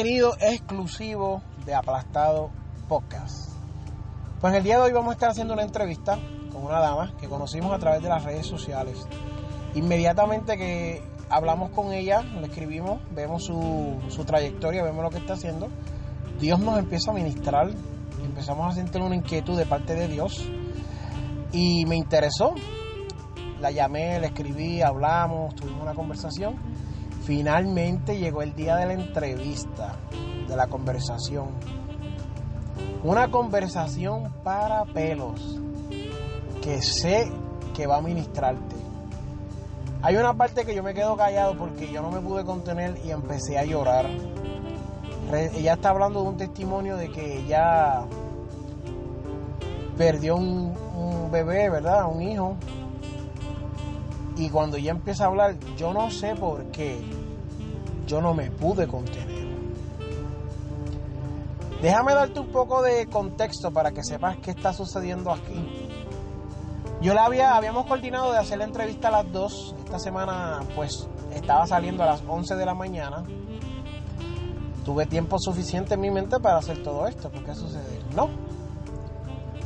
Contenido exclusivo de Aplastado Podcast. Pues el día de hoy vamos a estar haciendo una entrevista con una dama que conocimos a través de las redes sociales. Inmediatamente que hablamos con ella, le escribimos, vemos su, su trayectoria, vemos lo que está haciendo, Dios nos empieza a ministrar, empezamos a sentir una inquietud de parte de Dios y me interesó. La llamé, le escribí, hablamos, tuvimos una conversación Finalmente llegó el día de la entrevista, de la conversación. Una conversación para pelos que sé que va a ministrarte. Hay una parte que yo me quedo callado porque yo no me pude contener y empecé a llorar. Ella está hablando de un testimonio de que ella perdió un, un bebé, ¿verdad? Un hijo y cuando ella empieza a hablar, yo no sé por qué, yo no me pude contener. Déjame darte un poco de contexto para que sepas qué está sucediendo aquí. Yo la había, habíamos coordinado de hacer la entrevista a las 2. Esta semana pues estaba saliendo a las 11 de la mañana. Tuve tiempo suficiente en mi mente para hacer todo esto. ¿Por qué sucede? No.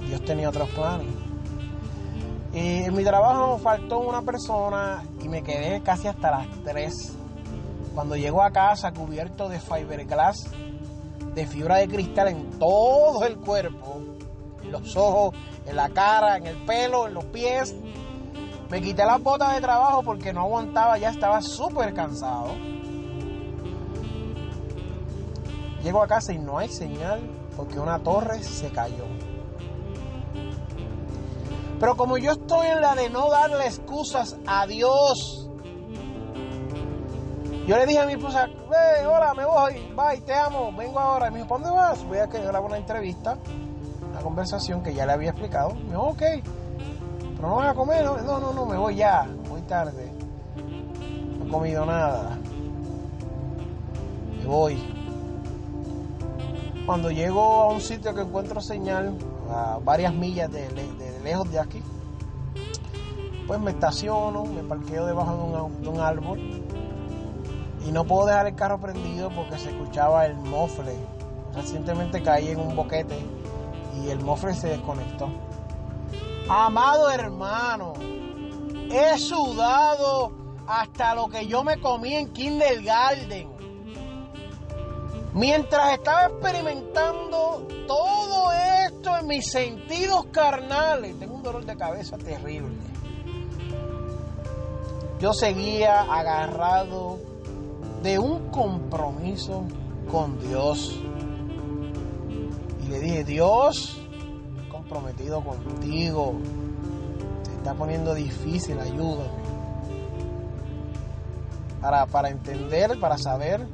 Dios tenía otros planes. Y en mi trabajo faltó una persona y me quedé casi hasta las 3. Cuando llego a casa cubierto de fiberglass, de fibra de cristal en todo el cuerpo, en los ojos, en la cara, en el pelo, en los pies, me quité las botas de trabajo porque no aguantaba, ya estaba súper cansado. Llego a casa y no hay señal porque una torre se cayó. Pero como yo estoy en la de no darle excusas a Dios, yo le dije a mi esposa, hey, hola, me voy, bye, te amo, vengo ahora. Y me dijo, ¿para dónde vas? Voy a que una entrevista, una conversación que ya le había explicado. Me dijo, ok, pero no vas a comer, no, no, no, me voy ya, muy tarde. No he comido nada. Me voy. Cuando llego a un sitio que encuentro señal, a varias millas de, lejos de aquí, pues me estaciono, me parqueo debajo de un, árbol y no puedo dejar el carro prendido porque se escuchaba el mofle. Recientemente caí en un boquete y el mofle se desconectó. Amado hermano, he sudado hasta lo que yo me comí en Kindergarten. Mientras estaba experimentando todo esto en mis sentidos carnales, tengo un dolor de cabeza terrible. Yo seguía agarrado de un compromiso con Dios. Y le dije, Dios, comprometido contigo. Se está poniendo difícil, ayúdame. Para, para entender, para saber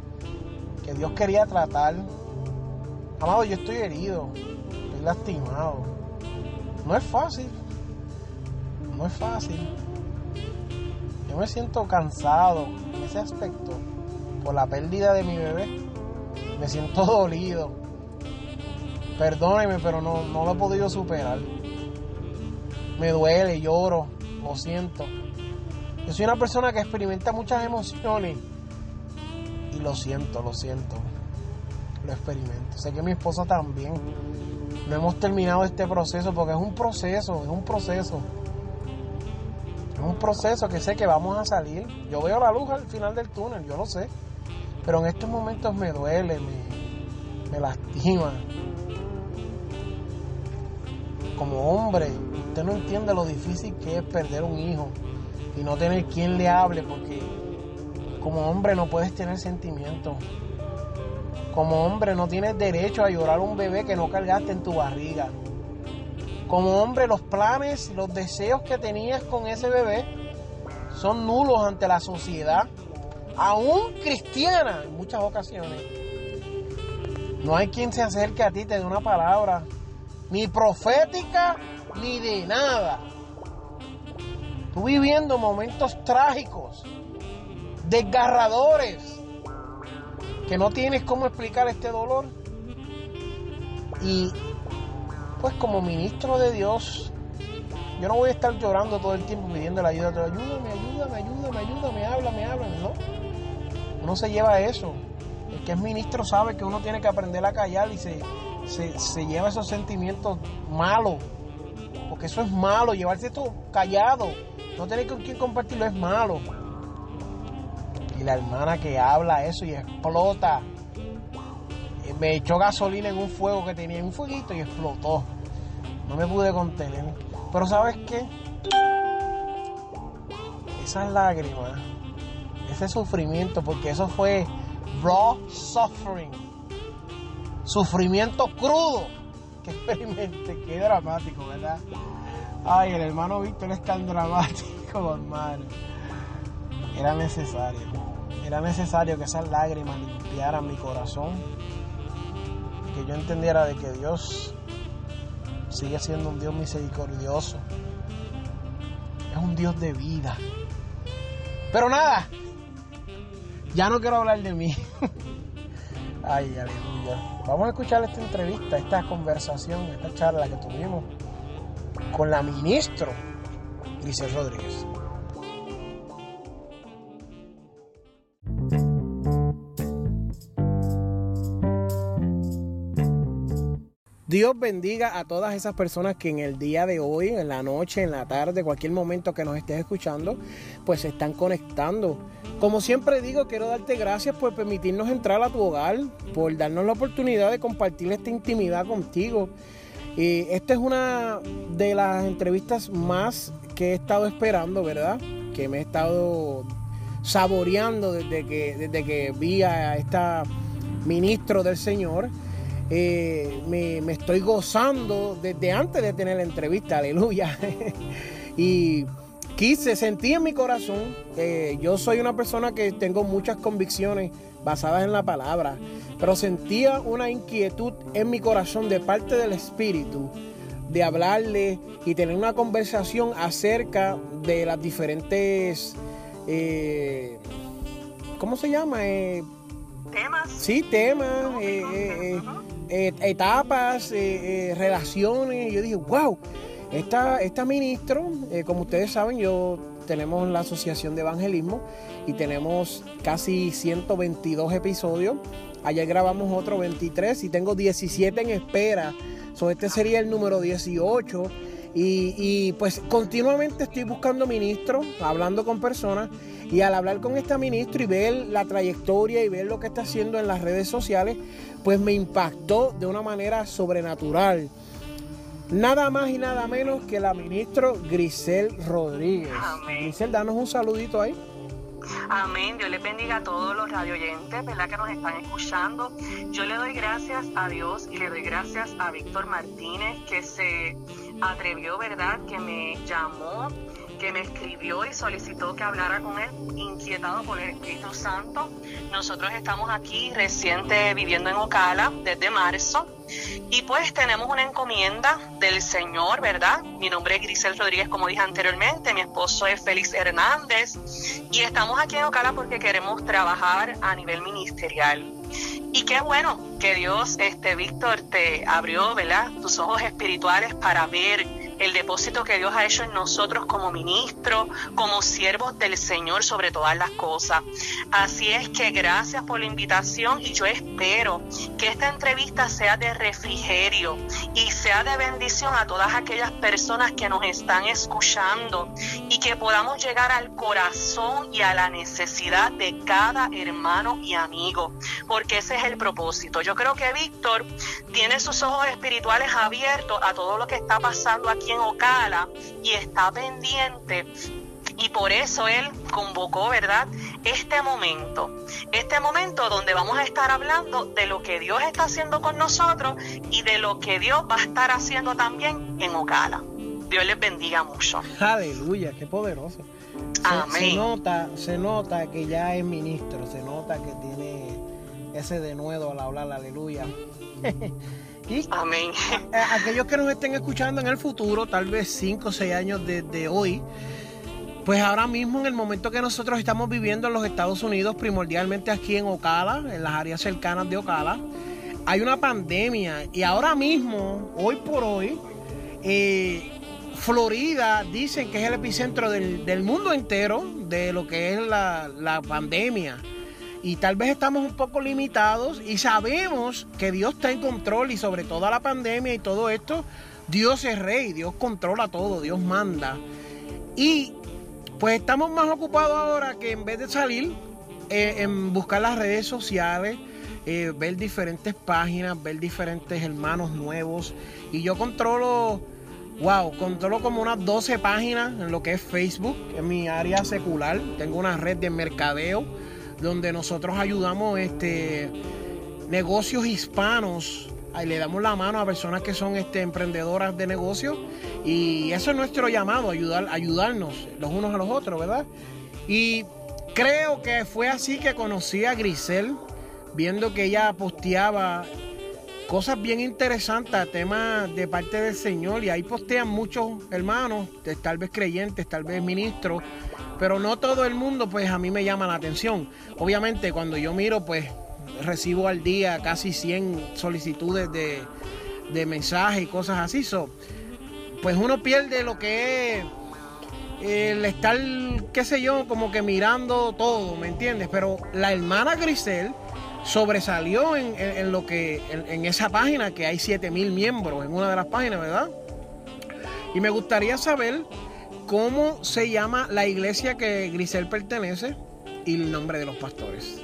que Dios quería tratar. Amado, yo estoy herido, estoy lastimado. No es fácil, no es fácil. Yo me siento cansado en ese aspecto por la pérdida de mi bebé. Me siento dolido. Perdóneme, pero no, no lo he podido superar. Me duele, lloro, lo siento. Yo soy una persona que experimenta muchas emociones y lo siento, lo siento. Lo experimento. Sé que mi esposa también. No hemos terminado este proceso porque es un proceso, es un proceso. Es un proceso que sé que vamos a salir. Yo veo la luz al final del túnel, yo lo sé. Pero en estos momentos me duele, me, lastima. Como hombre, usted no entiende lo difícil que es perder un hijo y no tener quien le hable porque como hombre no puedes tener sentimientos. Como hombre no tienes derecho a llorar a un bebé que no cargaste en tu barriga. Como hombre los planes, los deseos que tenías con ese bebé son nulos ante la sociedad, aún cristiana en muchas ocasiones. No hay quien se acerque a ti, te dé una palabra, ni profética, ni de nada. Tú viviendo momentos trágicos, desgarradores, que no tienes cómo explicar este dolor. Y pues como ministro de Dios, yo no voy a estar llorando todo el tiempo pidiendo la ayuda, ayúdame, ayúdame, ayúdame, ayúdame, habla, me habla, no. Uno se lleva eso. El que es ministro sabe que uno tiene que aprender a callar y se, se, lleva esos sentimientos malos. Porque eso es malo, llevarse esto callado. No tener con quién compartirlo es malo. Y la hermana que habla eso y explota me echó gasolina en un fuego que tenía, en un fueguito y explotó. No me pude contener. Pero ¿sabes qué? Esas lágrimas, ese sufrimiento, porque eso fue raw suffering, sufrimiento crudo que experimenté. Qué dramático, ¿verdad? Ay, el hermano Víctor es tan dramático, hermano. Era necesario, era necesario que esas lágrimas limpiaran mi corazón que yo entendiera de que Dios sigue siendo un Dios misericordioso. Es un Dios de vida. Pero nada, ya no quiero hablar de mí. Ay, aleluya. Vamos a escuchar esta entrevista, esta conversación, esta charla que tuvimos con la ministro Grisel Rodríguez. Dios bendiga a todas esas personas que en el día de hoy, en la noche, en la tarde, cualquier momento que nos estés escuchando, pues se están conectando. Como siempre digo, quiero darte gracias por permitirnos entrar a tu hogar, por darnos la oportunidad de compartir esta intimidad contigo. Y esta es una de las entrevistas más que he estado esperando, ¿verdad? Que me he estado saboreando desde que, desde que vi a esta ministro del Señor. Eh, me, estoy gozando desde antes de tener la entrevista, aleluya. y quise, sentí en mi corazón, que yo soy una persona que tengo muchas convicciones basadas en la palabra, pero sentía una inquietud en mi corazón de parte del Espíritu de hablarle y tener una conversación acerca de las diferentes, eh, ¿cómo se llama? Eh, temas. Sí, temas. Eh, etapas, eh, eh, relaciones. Yo dije, wow, esta, esta ministro, como ustedes saben, yo tenemos la Asociación de Evangelismo y tenemos casi 122 episodios. Ayer grabamos otro 23 y tengo 17 en espera. So, este sería el número 18. Y, y, pues continuamente estoy buscando ministros, hablando con personas. Y al hablar con esta ministro y ver la trayectoria y ver lo que está haciendo en las redes sociales, pues me impactó de una manera sobrenatural. Nada más y nada menos que la ministra Grisel Rodríguez. Amén. Grisel, danos un saludito ahí. Amén. Dios les bendiga a todos los radioyentes, ¿verdad? Que nos están escuchando. Yo le doy gracias a Dios y le doy gracias a Víctor Martínez que se atrevió, ¿verdad? Que me llamó que me escribió y solicitó que hablara con él, inquietado por el Espíritu Santo. Nosotros estamos aquí reciente viviendo en Ocala desde marzo y pues tenemos una encomienda del Señor, ¿verdad? Mi nombre es Grisel Rodríguez, como dije anteriormente, mi esposo es Félix Hernández y estamos aquí en Ocala porque queremos trabajar a nivel ministerial. Y qué bueno que Dios, este Víctor, te abrió, ¿verdad? Tus ojos espirituales para ver el depósito que Dios ha hecho en nosotros como ministros, como siervos del Señor sobre todas las cosas. Así es que gracias por la invitación y yo espero que esta entrevista sea de refrigerio y sea de bendición a todas aquellas personas que nos están escuchando y que podamos llegar al corazón y a la necesidad de cada hermano y amigo, porque ese es el propósito. Yo creo que Víctor tiene sus ojos espirituales abiertos a todo lo que está pasando aquí en Ocala y está pendiente y por eso él convocó, ¿verdad? Este momento, este momento donde vamos a estar hablando de lo que Dios está haciendo con nosotros y de lo que Dios va a estar haciendo también en Ocala. Dios les bendiga mucho. Aleluya, qué poderoso. Se, nota, se nota que ya es ministro, se nota que tiene ese denuedo al hablar, aleluya. y Amén. aquellos que nos estén escuchando en el futuro, tal vez 5 o 6 años desde hoy, pues ahora mismo en el momento que nosotros estamos viviendo en los Estados Unidos, primordialmente aquí en Ocala, en las áreas cercanas de Ocala, hay una pandemia y ahora mismo, hoy por hoy, eh, Florida dicen que es el epicentro del, mundo entero de lo que es la, pandemia. Y tal vez estamos un poco limitados y sabemos que Dios está en control y sobre toda la pandemia y todo esto, Dios es rey, Dios controla todo, Dios manda. Y pues estamos más ocupados ahora que en vez de salir eh, en buscar las redes sociales, eh, ver diferentes páginas, ver diferentes hermanos nuevos. Y yo controlo Wow, controlo como unas 12 páginas en lo que es Facebook, en mi área secular. Tengo una red de mercadeo donde nosotros ayudamos este, negocios hispanos. Le damos la mano a personas que son este, emprendedoras de negocios. Y eso es nuestro llamado, ayudar, ayudarnos los unos a los otros, ¿verdad? Y creo que fue así que conocí a Grisel, viendo que ella posteaba cosas bien interesantes, temas de parte del Señor, y ahí postean muchos hermanos, tal vez creyentes, tal vez ministros, pero no todo el mundo, pues a mí me llama la atención. Obviamente, cuando yo miro, pues recibo al día casi 100 solicitudes de, de mensajes y cosas así, pues uno pierde lo que es el estar, qué sé yo, como que mirando todo, ¿me entiendes? Pero la hermana Grisel sobresalió en, lo que en, esa página que hay 7000 miembros en una de las páginas, ¿verdad? Y me gustaría saber cómo se llama la iglesia que Grisel pertenece y el nombre de los pastores.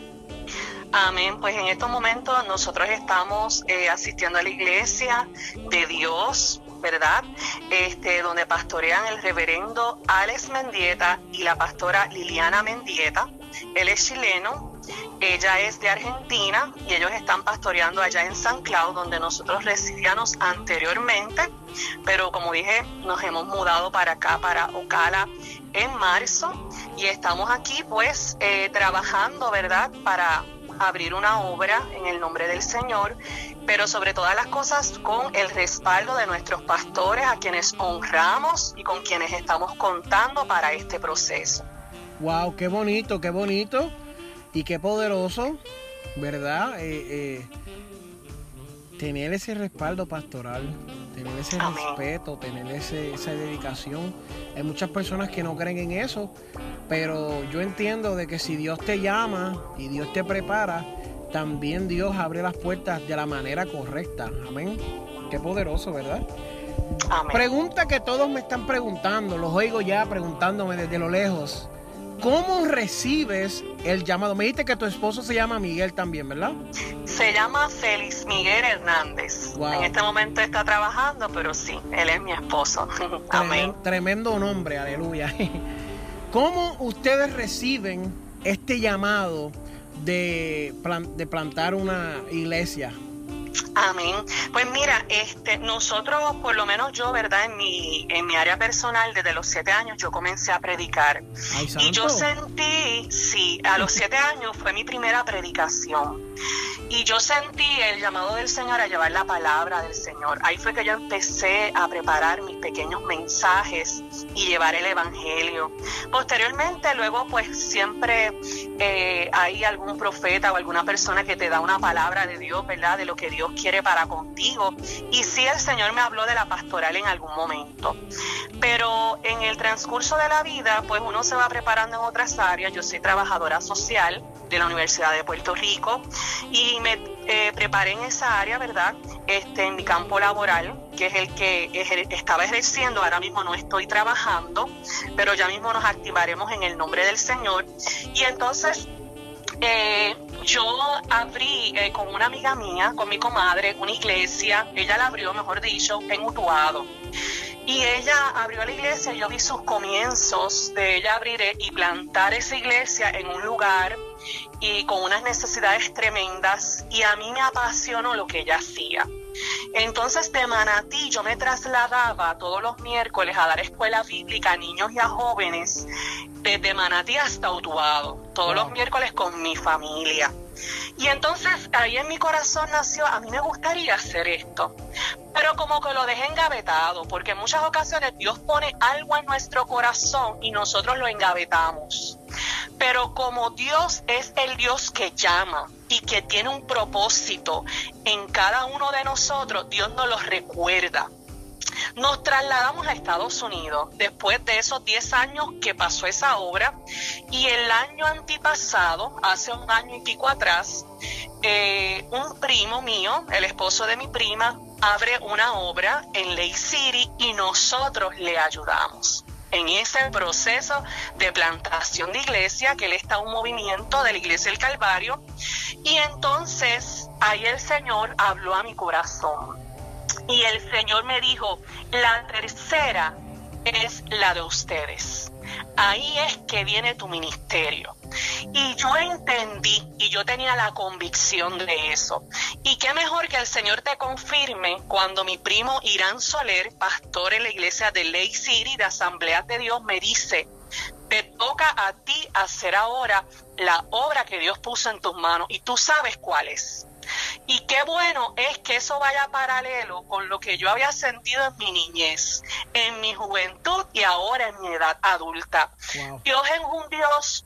Amén. Pues en estos momentos nosotros estamos eh, asistiendo a la iglesia de Dios, ¿verdad? Este, donde pastorean el reverendo Alex Mendieta y la pastora Liliana Mendieta. Él es chileno, ella es de Argentina y ellos están pastoreando allá en San Cloud, donde nosotros residíamos anteriormente, pero como dije, nos hemos mudado para acá, para Ocala, en marzo y estamos aquí pues eh, trabajando, ¿verdad? Para abrir una obra en el nombre del Señor, pero sobre todas las cosas con el respaldo de nuestros pastores, a quienes honramos y con quienes estamos contando para este proceso. Wow, qué bonito, qué bonito. Y qué poderoso, ¿verdad? Eh, eh, tener ese respaldo pastoral, tener ese respeto, tener ese, esa dedicación. Hay muchas personas que no creen en eso, pero yo entiendo de que si Dios te llama y Dios te prepara, también Dios abre las puertas de la manera correcta. Amén. Qué poderoso, ¿verdad? Amén. Pregunta que todos me están preguntando, los oigo ya preguntándome desde lo lejos. ¿Cómo recibes el llamado? Me dijiste que tu esposo se llama Miguel también, ¿verdad? Se llama Félix Miguel Hernández. En este momento está trabajando, pero sí, él es mi esposo. Amén. Tremendo nombre, aleluya. ¿Cómo ustedes reciben este llamado de, de plantar una iglesia? Amén. Pues mira, este, nosotros, por lo menos yo, ¿verdad? En mi, en mi área personal, desde los siete años, yo comencé a predicar. y yo sentí, sí, a los siete años fue mi primera predicación. Y yo sentí el llamado del Señor a llevar la palabra del Señor. Ahí fue que yo empecé a preparar mis pequeños mensajes y llevar el Evangelio. Posteriormente, luego, pues siempre eh, hay algún profeta o alguna persona que te da una palabra de Dios, ¿verdad? De lo que Dios quiere para contigo. Y sí, el Señor me habló de la pastoral en algún momento. Pero en el transcurso de la vida, pues uno se va preparando en otras áreas. Yo soy trabajadora social de la Universidad de Puerto Rico y me eh, preparé en esa área, ¿verdad? Este, en mi campo laboral, que es el que estaba ejerciendo, ahora mismo no estoy trabajando, pero ya mismo nos activaremos en el nombre del Señor. Y entonces eh, yo abrí eh, con una amiga mía, con mi comadre, una iglesia, ella la abrió, mejor dicho, en Utuado. Y ella abrió la iglesia, yo vi sus comienzos de ella abrir y plantar esa iglesia en un lugar y con unas necesidades tremendas y a mí me apasionó lo que ella hacía. Entonces de Manatí yo me trasladaba todos los miércoles a dar escuela bíblica a niños y a jóvenes desde Manatí hasta Utuado, todos los miércoles con mi familia. Y entonces ahí en mi corazón nació, a mí me gustaría hacer esto, pero como que lo dejé engavetado, porque en muchas ocasiones Dios pone algo en nuestro corazón y nosotros lo engavetamos. Pero como Dios es el Dios que llama y que tiene un propósito en cada uno de nosotros, Dios nos lo recuerda. Nos trasladamos a Estados Unidos después de esos 10 años que pasó esa obra y el año antipasado, hace un año y pico atrás, eh, un primo mío, el esposo de mi prima, abre una obra en Lake City y nosotros le ayudamos en ese proceso de plantación de iglesia, que él está un movimiento de la iglesia del Calvario. Y entonces ahí el Señor habló a mi corazón. Y el Señor me dijo, la tercera es la de ustedes. Ahí es que viene tu ministerio. Y yo entendí y yo tenía la convicción de eso. Y qué mejor que el Señor te confirme cuando mi primo Irán Soler, pastor en la iglesia de Lake City de Asamblea de Dios, me dice, te toca a ti hacer ahora la obra que Dios puso en tus manos y tú sabes cuál es. Y qué bueno es que eso vaya paralelo con lo que yo había sentido en mi niñez, en mi juventud y ahora en mi edad adulta. Dios es un Dios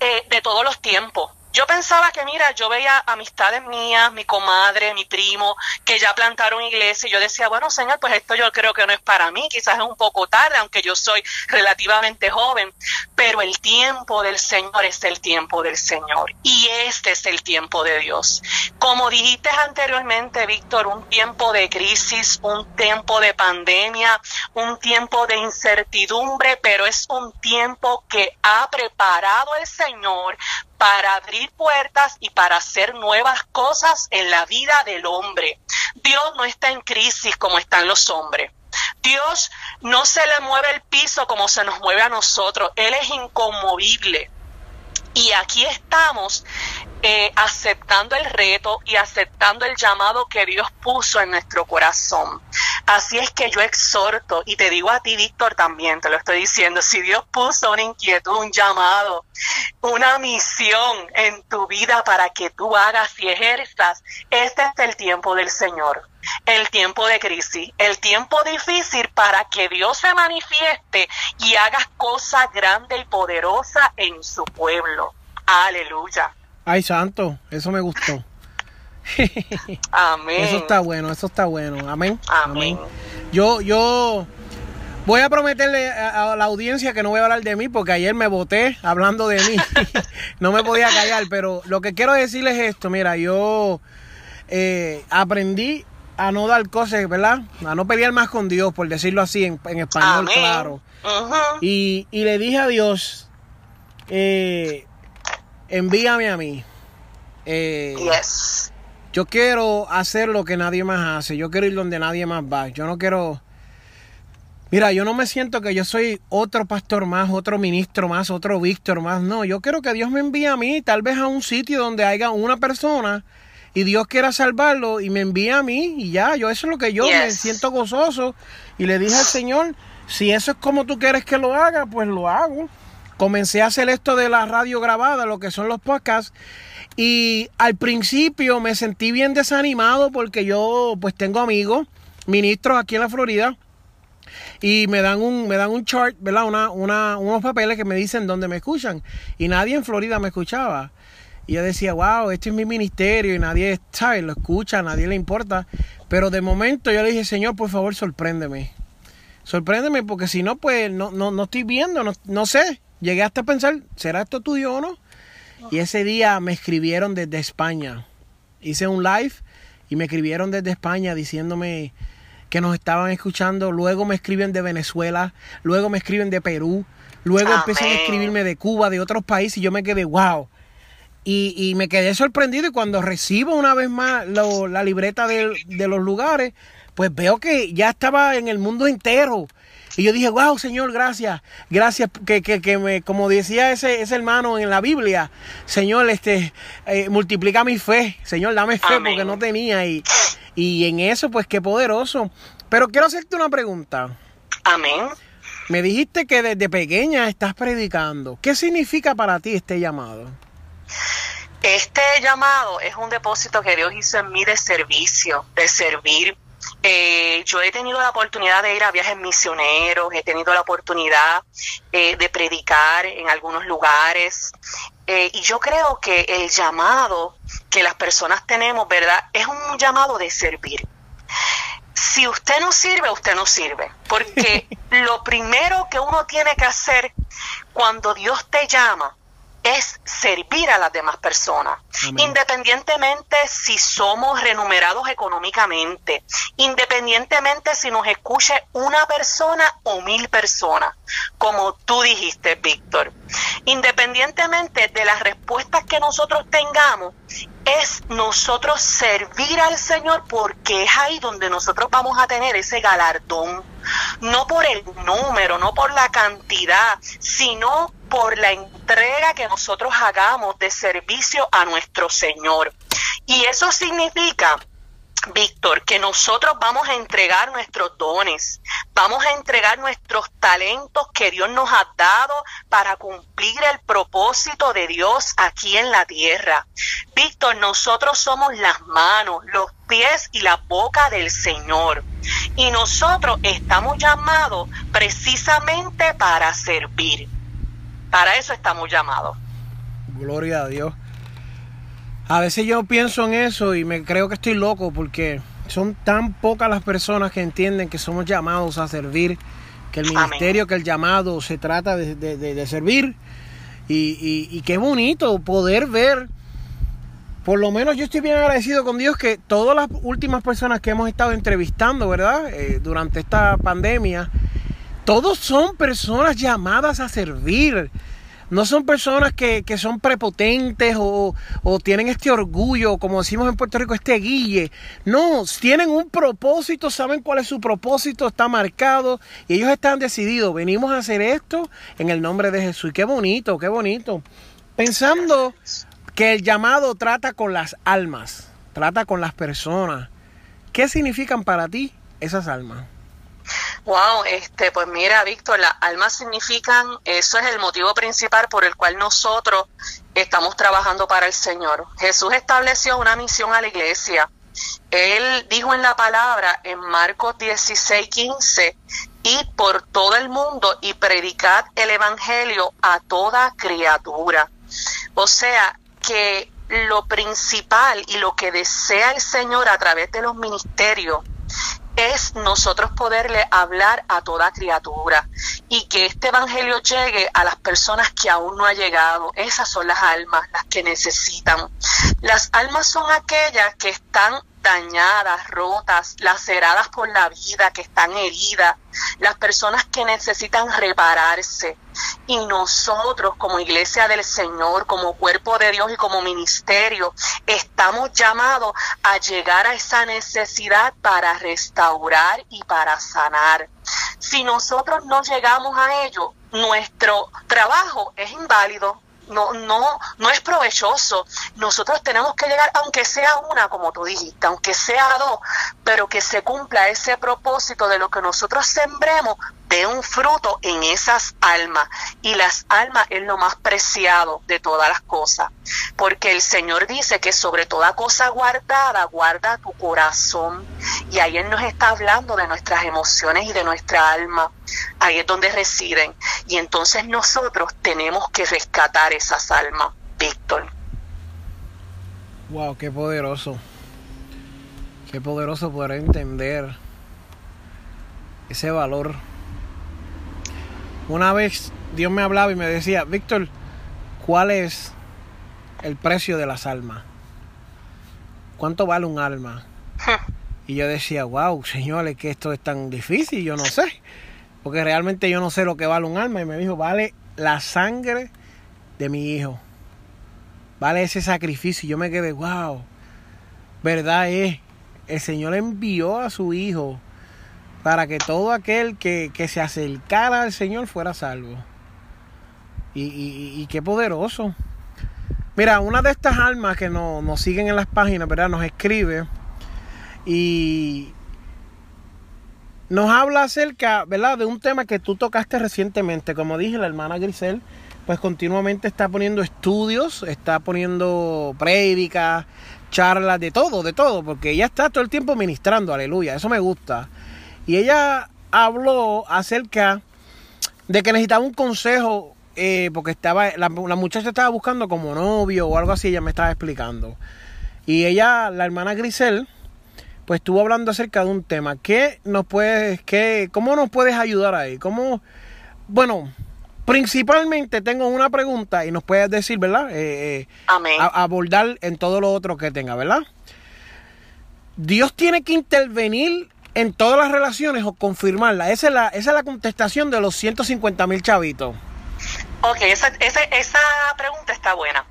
eh, de todos los tiempos. Yo pensaba que, mira, yo veía amistades mías, mi comadre, mi primo, que ya plantaron iglesia y yo decía, bueno, señor, pues esto yo creo que no es para mí, quizás es un poco tarde, aunque yo soy relativamente joven, pero el tiempo del Señor es el tiempo del Señor y este es el tiempo de Dios. Como dijiste anteriormente, Víctor, un tiempo de crisis, un tiempo de pandemia, un tiempo de incertidumbre, pero es un tiempo que ha preparado el Señor para abrir puertas y para hacer nuevas cosas en la vida del hombre. Dios no está en crisis como están los hombres. Dios no se le mueve el piso como se nos mueve a nosotros. Él es inconmovible. Y aquí estamos eh, aceptando el reto y aceptando el llamado que Dios puso en nuestro corazón. Así es que yo exhorto y te digo a ti, Víctor, también te lo estoy diciendo, si Dios puso una inquietud, un llamado, una misión en tu vida para que tú hagas y ejerzas, este es el tiempo del Señor el tiempo de crisis, el tiempo difícil para que Dios se manifieste y haga cosas grandes y poderosas en su pueblo. Aleluya. Ay, santo, eso me gustó. Amén. Eso está bueno, eso está bueno. Amén. Amén. Yo, yo voy a prometerle a, la audiencia que no voy a hablar de mí porque ayer me voté hablando de mí. no me podía callar, pero lo que quiero decirles es esto. Mira, yo eh, aprendí a no dar cosas, ¿verdad? A no pelear más con Dios, por decirlo así en, español, claro. y, y, le dije a Dios, eh, envíame a mí. Eh, yes. Yo quiero hacer lo que nadie más hace. Yo quiero ir donde nadie más va. Yo no quiero. Mira, yo no me siento que yo soy otro pastor más, otro ministro más, otro Víctor más. No, yo quiero que Dios me envíe a mí, tal vez a un sitio donde haya una persona y Dios quiera salvarlo y me envíe a mí y ya, yo eso es lo que yo me siento gozoso y le dije al Señor, si eso es como tú quieres que lo haga, pues lo hago. Comencé a hacer esto de la radio grabada, lo que son los podcasts y al principio me sentí bien desanimado porque yo pues tengo amigos, ministros aquí en la Florida, y me dan un, me dan un chart, ¿verdad? Una, una, unos papeles que me dicen dónde me escuchan. Y nadie en Florida me escuchaba. Y yo decía, wow, este es mi ministerio y nadie, ¿sabes? Lo escucha, nadie le importa. Pero de momento yo le dije, Señor, por favor, sorpréndeme. Sorpréndeme porque si no, pues no, no, no estoy viendo, no, no sé. Llegué hasta a pensar, ¿será esto tuyo o no? Y ese día me escribieron desde España. Hice un live y me escribieron desde España diciéndome que nos estaban escuchando. Luego me escriben de Venezuela, luego me escriben de Perú, luego empiezan a escribirme de Cuba, de otros países y yo me quedé, wow. Y, y me quedé sorprendido y cuando recibo una vez más la libreta de, de los lugares, pues veo que ya estaba en el mundo entero. Y yo dije, wow, Señor, gracias. Gracias que, que, que me, como decía ese, ese hermano en la Biblia, Señor, este, eh, multiplica mi fe. Señor, dame fe porque no tenía. Y, Y en eso, pues qué poderoso. Pero quiero hacerte una pregunta. Amén. Me dijiste que desde pequeña estás predicando. ¿Qué significa para ti este llamado? Este llamado es un depósito que Dios hizo en mí de servicio, de servir. Eh, yo he tenido la oportunidad de ir a viajes misioneros, he tenido la oportunidad eh, de predicar en algunos lugares. Eh, y yo creo que el llamado que las personas tenemos, ¿verdad? Es un llamado de servir. Si usted no sirve, usted no sirve. Porque lo primero que uno tiene que hacer cuando Dios te llama es servir a las demás personas, independientemente si somos renumerados económicamente, independientemente si nos escuche una persona o mil personas, como tú dijiste, Víctor. Independientemente de las respuestas que nosotros tengamos, es nosotros servir al Señor porque es ahí donde nosotros vamos a tener ese galardón. No por el número, no por la cantidad, sino por la entrega que nosotros hagamos de servicio a nuestro Señor. Y eso significa Víctor, que nosotros vamos a entregar nuestros dones, vamos a entregar nuestros talentos que Dios nos ha dado para cumplir el propósito de Dios aquí en la tierra. Víctor, nosotros somos las manos, los pies y la boca del Señor. Y nosotros estamos llamados precisamente para servir. Para eso estamos llamados. Gloria a Dios. A veces yo pienso en eso y me creo que estoy loco porque son tan pocas las personas que entienden que somos llamados a servir, que el ministerio, que el llamado se trata de, servir. Y, y, qué bonito poder ver, por lo menos yo estoy bien agradecido con Dios que todas las últimas personas que hemos estado entrevistando, ¿verdad? Eh, durante esta pandemia, todos son personas llamadas a servir no son personas que, son prepotentes o, tienen este orgullo, como decimos en Puerto Rico, este guille. No, tienen un propósito, saben cuál es su propósito, está marcado y ellos están decididos, venimos a hacer esto en el nombre de Jesús. Qué bonito, qué bonito. Pensando que el llamado trata con las almas, trata con las personas. ¿Qué significan para ti esas almas? Wow, este, pues mira, Víctor, las almas significan, eso es el motivo principal por el cual nosotros estamos trabajando para el Señor. Jesús estableció una misión a la iglesia. Él dijo en la palabra en Marcos 16, 15, y por todo el mundo y predicad el Evangelio a toda criatura. O sea, que lo principal y lo que desea el Señor a través de los ministerios es nosotros poderle hablar a toda criatura y que este evangelio llegue a las personas que aún no ha llegado. Esas son las almas, las que necesitan. Las almas son aquellas que están dañadas, rotas, laceradas por la vida, que están heridas, las personas que necesitan repararse. Y nosotros como iglesia del Señor, como cuerpo de Dios y como ministerio, estamos llamados a llegar a esa necesidad para restaurar y para sanar. Si nosotros no llegamos a ello, nuestro trabajo es inválido, no, no, no es provechoso. Nosotros tenemos que llegar, aunque sea una, como tú dijiste, aunque sea dos, pero que se cumpla ese propósito de lo que nosotros sembremos de un fruto en esas almas. Y las almas es lo más preciado de todas las cosas. Porque el Señor dice que sobre toda cosa guardada, guarda tu corazón. Y ahí Él nos está hablando de nuestras emociones y de nuestra alma. Ahí es donde residen. Y entonces nosotros tenemos que rescatar esas almas, Víctor. Wow, qué poderoso. Qué poderoso poder entender ese valor. Una vez Dios me hablaba y me decía, Víctor, ¿cuál es el precio de las almas? ¿Cuánto vale un alma? y yo decía, wow, señores, que esto es tan difícil, yo no sé porque realmente yo no sé lo que vale un alma. Y me dijo, vale la sangre de mi hijo. Vale ese sacrificio. Y yo me quedé, wow, verdad es, el Señor envió a su hijo para que todo aquel que, se acercara al Señor fuera salvo. Y, qué poderoso. Mira, una de estas almas que nos, nos siguen en las páginas, ¿verdad? Nos escribe y nos habla acerca, ¿verdad?, de un tema que tú tocaste recientemente. Como dije, la hermana Grisel, pues continuamente está poniendo estudios, está poniendo prédicas, charlas, de todo, de todo, porque ella está todo el tiempo ministrando, aleluya, eso me gusta. Y ella habló acerca de que necesitaba un consejo, eh, porque estaba, la, la muchacha estaba buscando como novio o algo así, ella me estaba explicando. Y ella, la hermana Grisel, pues estuvo hablando acerca de un tema. ¿Qué nos puedes, qué, cómo nos puedes ayudar ahí? ¿Cómo, bueno, principalmente tengo una pregunta y nos puedes decir, ¿verdad? Eh, eh, Amén. a- abordar en todo lo otro que tenga, ¿verdad? Dios tiene que intervenir en todas las relaciones o confirmarla. Esa es la, esa es la contestación de los 150 mil chavitos. Ok, esa, esa, esa pregunta está buena.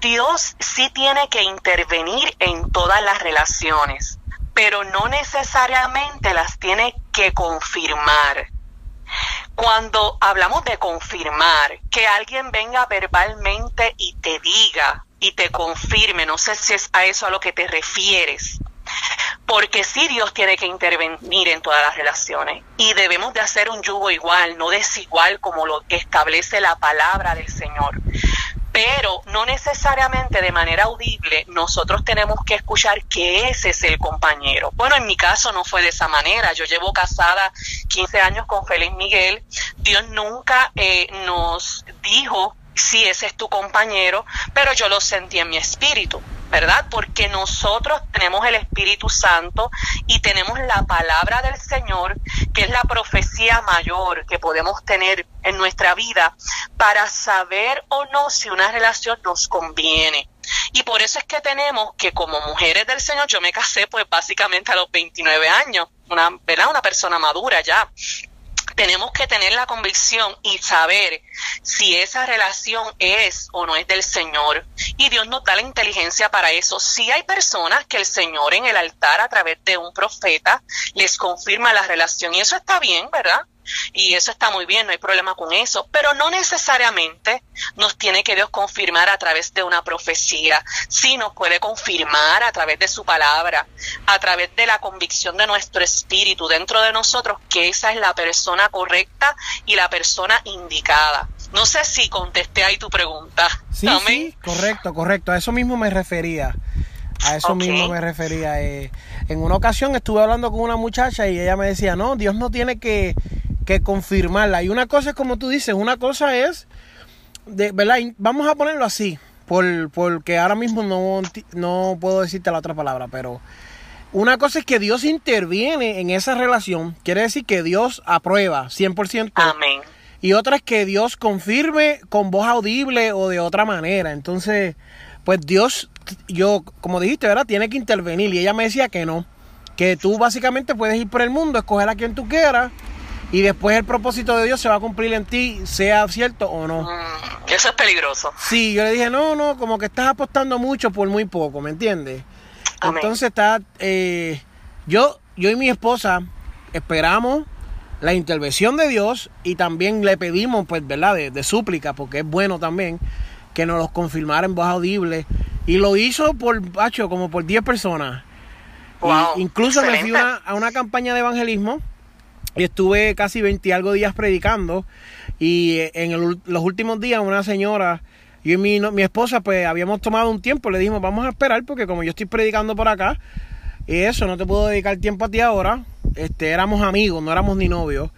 Dios sí tiene que intervenir en todas las relaciones, pero no necesariamente las tiene que confirmar. Cuando hablamos de confirmar, que alguien venga verbalmente y te diga y te confirme, no sé si es a eso a lo que te refieres, porque sí Dios tiene que intervenir en todas las relaciones y debemos de hacer un yugo igual, no desigual como lo establece la palabra del Señor. Pero no necesariamente de manera audible nosotros tenemos que escuchar que ese es el compañero. Bueno, en mi caso no fue de esa manera. Yo llevo casada 15 años con Félix Miguel. Dios nunca eh, nos dijo si ese es tu compañero, pero yo lo sentí en mi espíritu, ¿verdad? Porque nosotros tenemos el Espíritu Santo y tenemos la palabra del Señor, que es la profecía mayor que podemos tener en nuestra vida para saber o no si una relación nos conviene. Y por eso es que tenemos que como mujeres del Señor, yo me casé pues básicamente a los 29 años, una, ¿verdad? Una persona madura ya tenemos que tener la convicción y saber si esa relación es o no es del Señor. Y Dios nos da la inteligencia para eso. Si hay personas que el Señor en el altar a través de un profeta les confirma la relación y eso está bien, ¿verdad? Y eso está muy bien, no hay problema con eso, pero no necesariamente nos tiene que Dios confirmar a través de una profecía, sí nos puede confirmar a través de su palabra, a través de la convicción de nuestro espíritu dentro de nosotros que esa es la persona correcta y la persona indicada. No sé si contesté ahí tu pregunta. Sí, sí, correcto, correcto. A eso mismo me refería. A eso mismo me refería. eh, en una ocasión estuve hablando con una muchacha y ella me decía, no, Dios no tiene que, que confirmarla. Y una cosa es como tú dices, una cosa es, de, ¿verdad? Y Vamos a ponerlo así, por, porque ahora mismo no, no puedo decirte la otra palabra, pero una cosa es que Dios interviene en esa relación, quiere decir que Dios aprueba 100%. Amén. Y otra es que Dios confirme con voz audible o de otra manera. Entonces, pues Dios, yo, como dijiste, ¿verdad? Tiene que intervenir. Y ella me decía que no. Que tú básicamente puedes ir por el mundo, escoger a quien tú quieras. Y después el propósito de Dios se va a cumplir en ti, sea cierto o no. Mm, eso es peligroso. Sí, yo le dije, no, no, como que estás apostando mucho por muy poco, ¿me entiendes? Amén. Entonces está, eh, yo, yo y mi esposa esperamos la intervención de Dios y también le pedimos, pues, ¿verdad? De, de súplica, porque es bueno también que nos los confirmara en voz audible. Y lo hizo por, Pacho, como por 10 personas. Y Wow, incluso me fui excelente. una- a una campaña de evangelismo estuve casi 20 y algo días predicando. Y en los últimos días, una señora, yo y mi, no- mi esposa, pues habíamos tomado un tiempo. Le dijimos, vamos a esperar, porque como yo estoy predicando por acá, y eso, no te puedo dedicar tiempo a ti ahora. Este, éramos amigos, no éramos ni novios.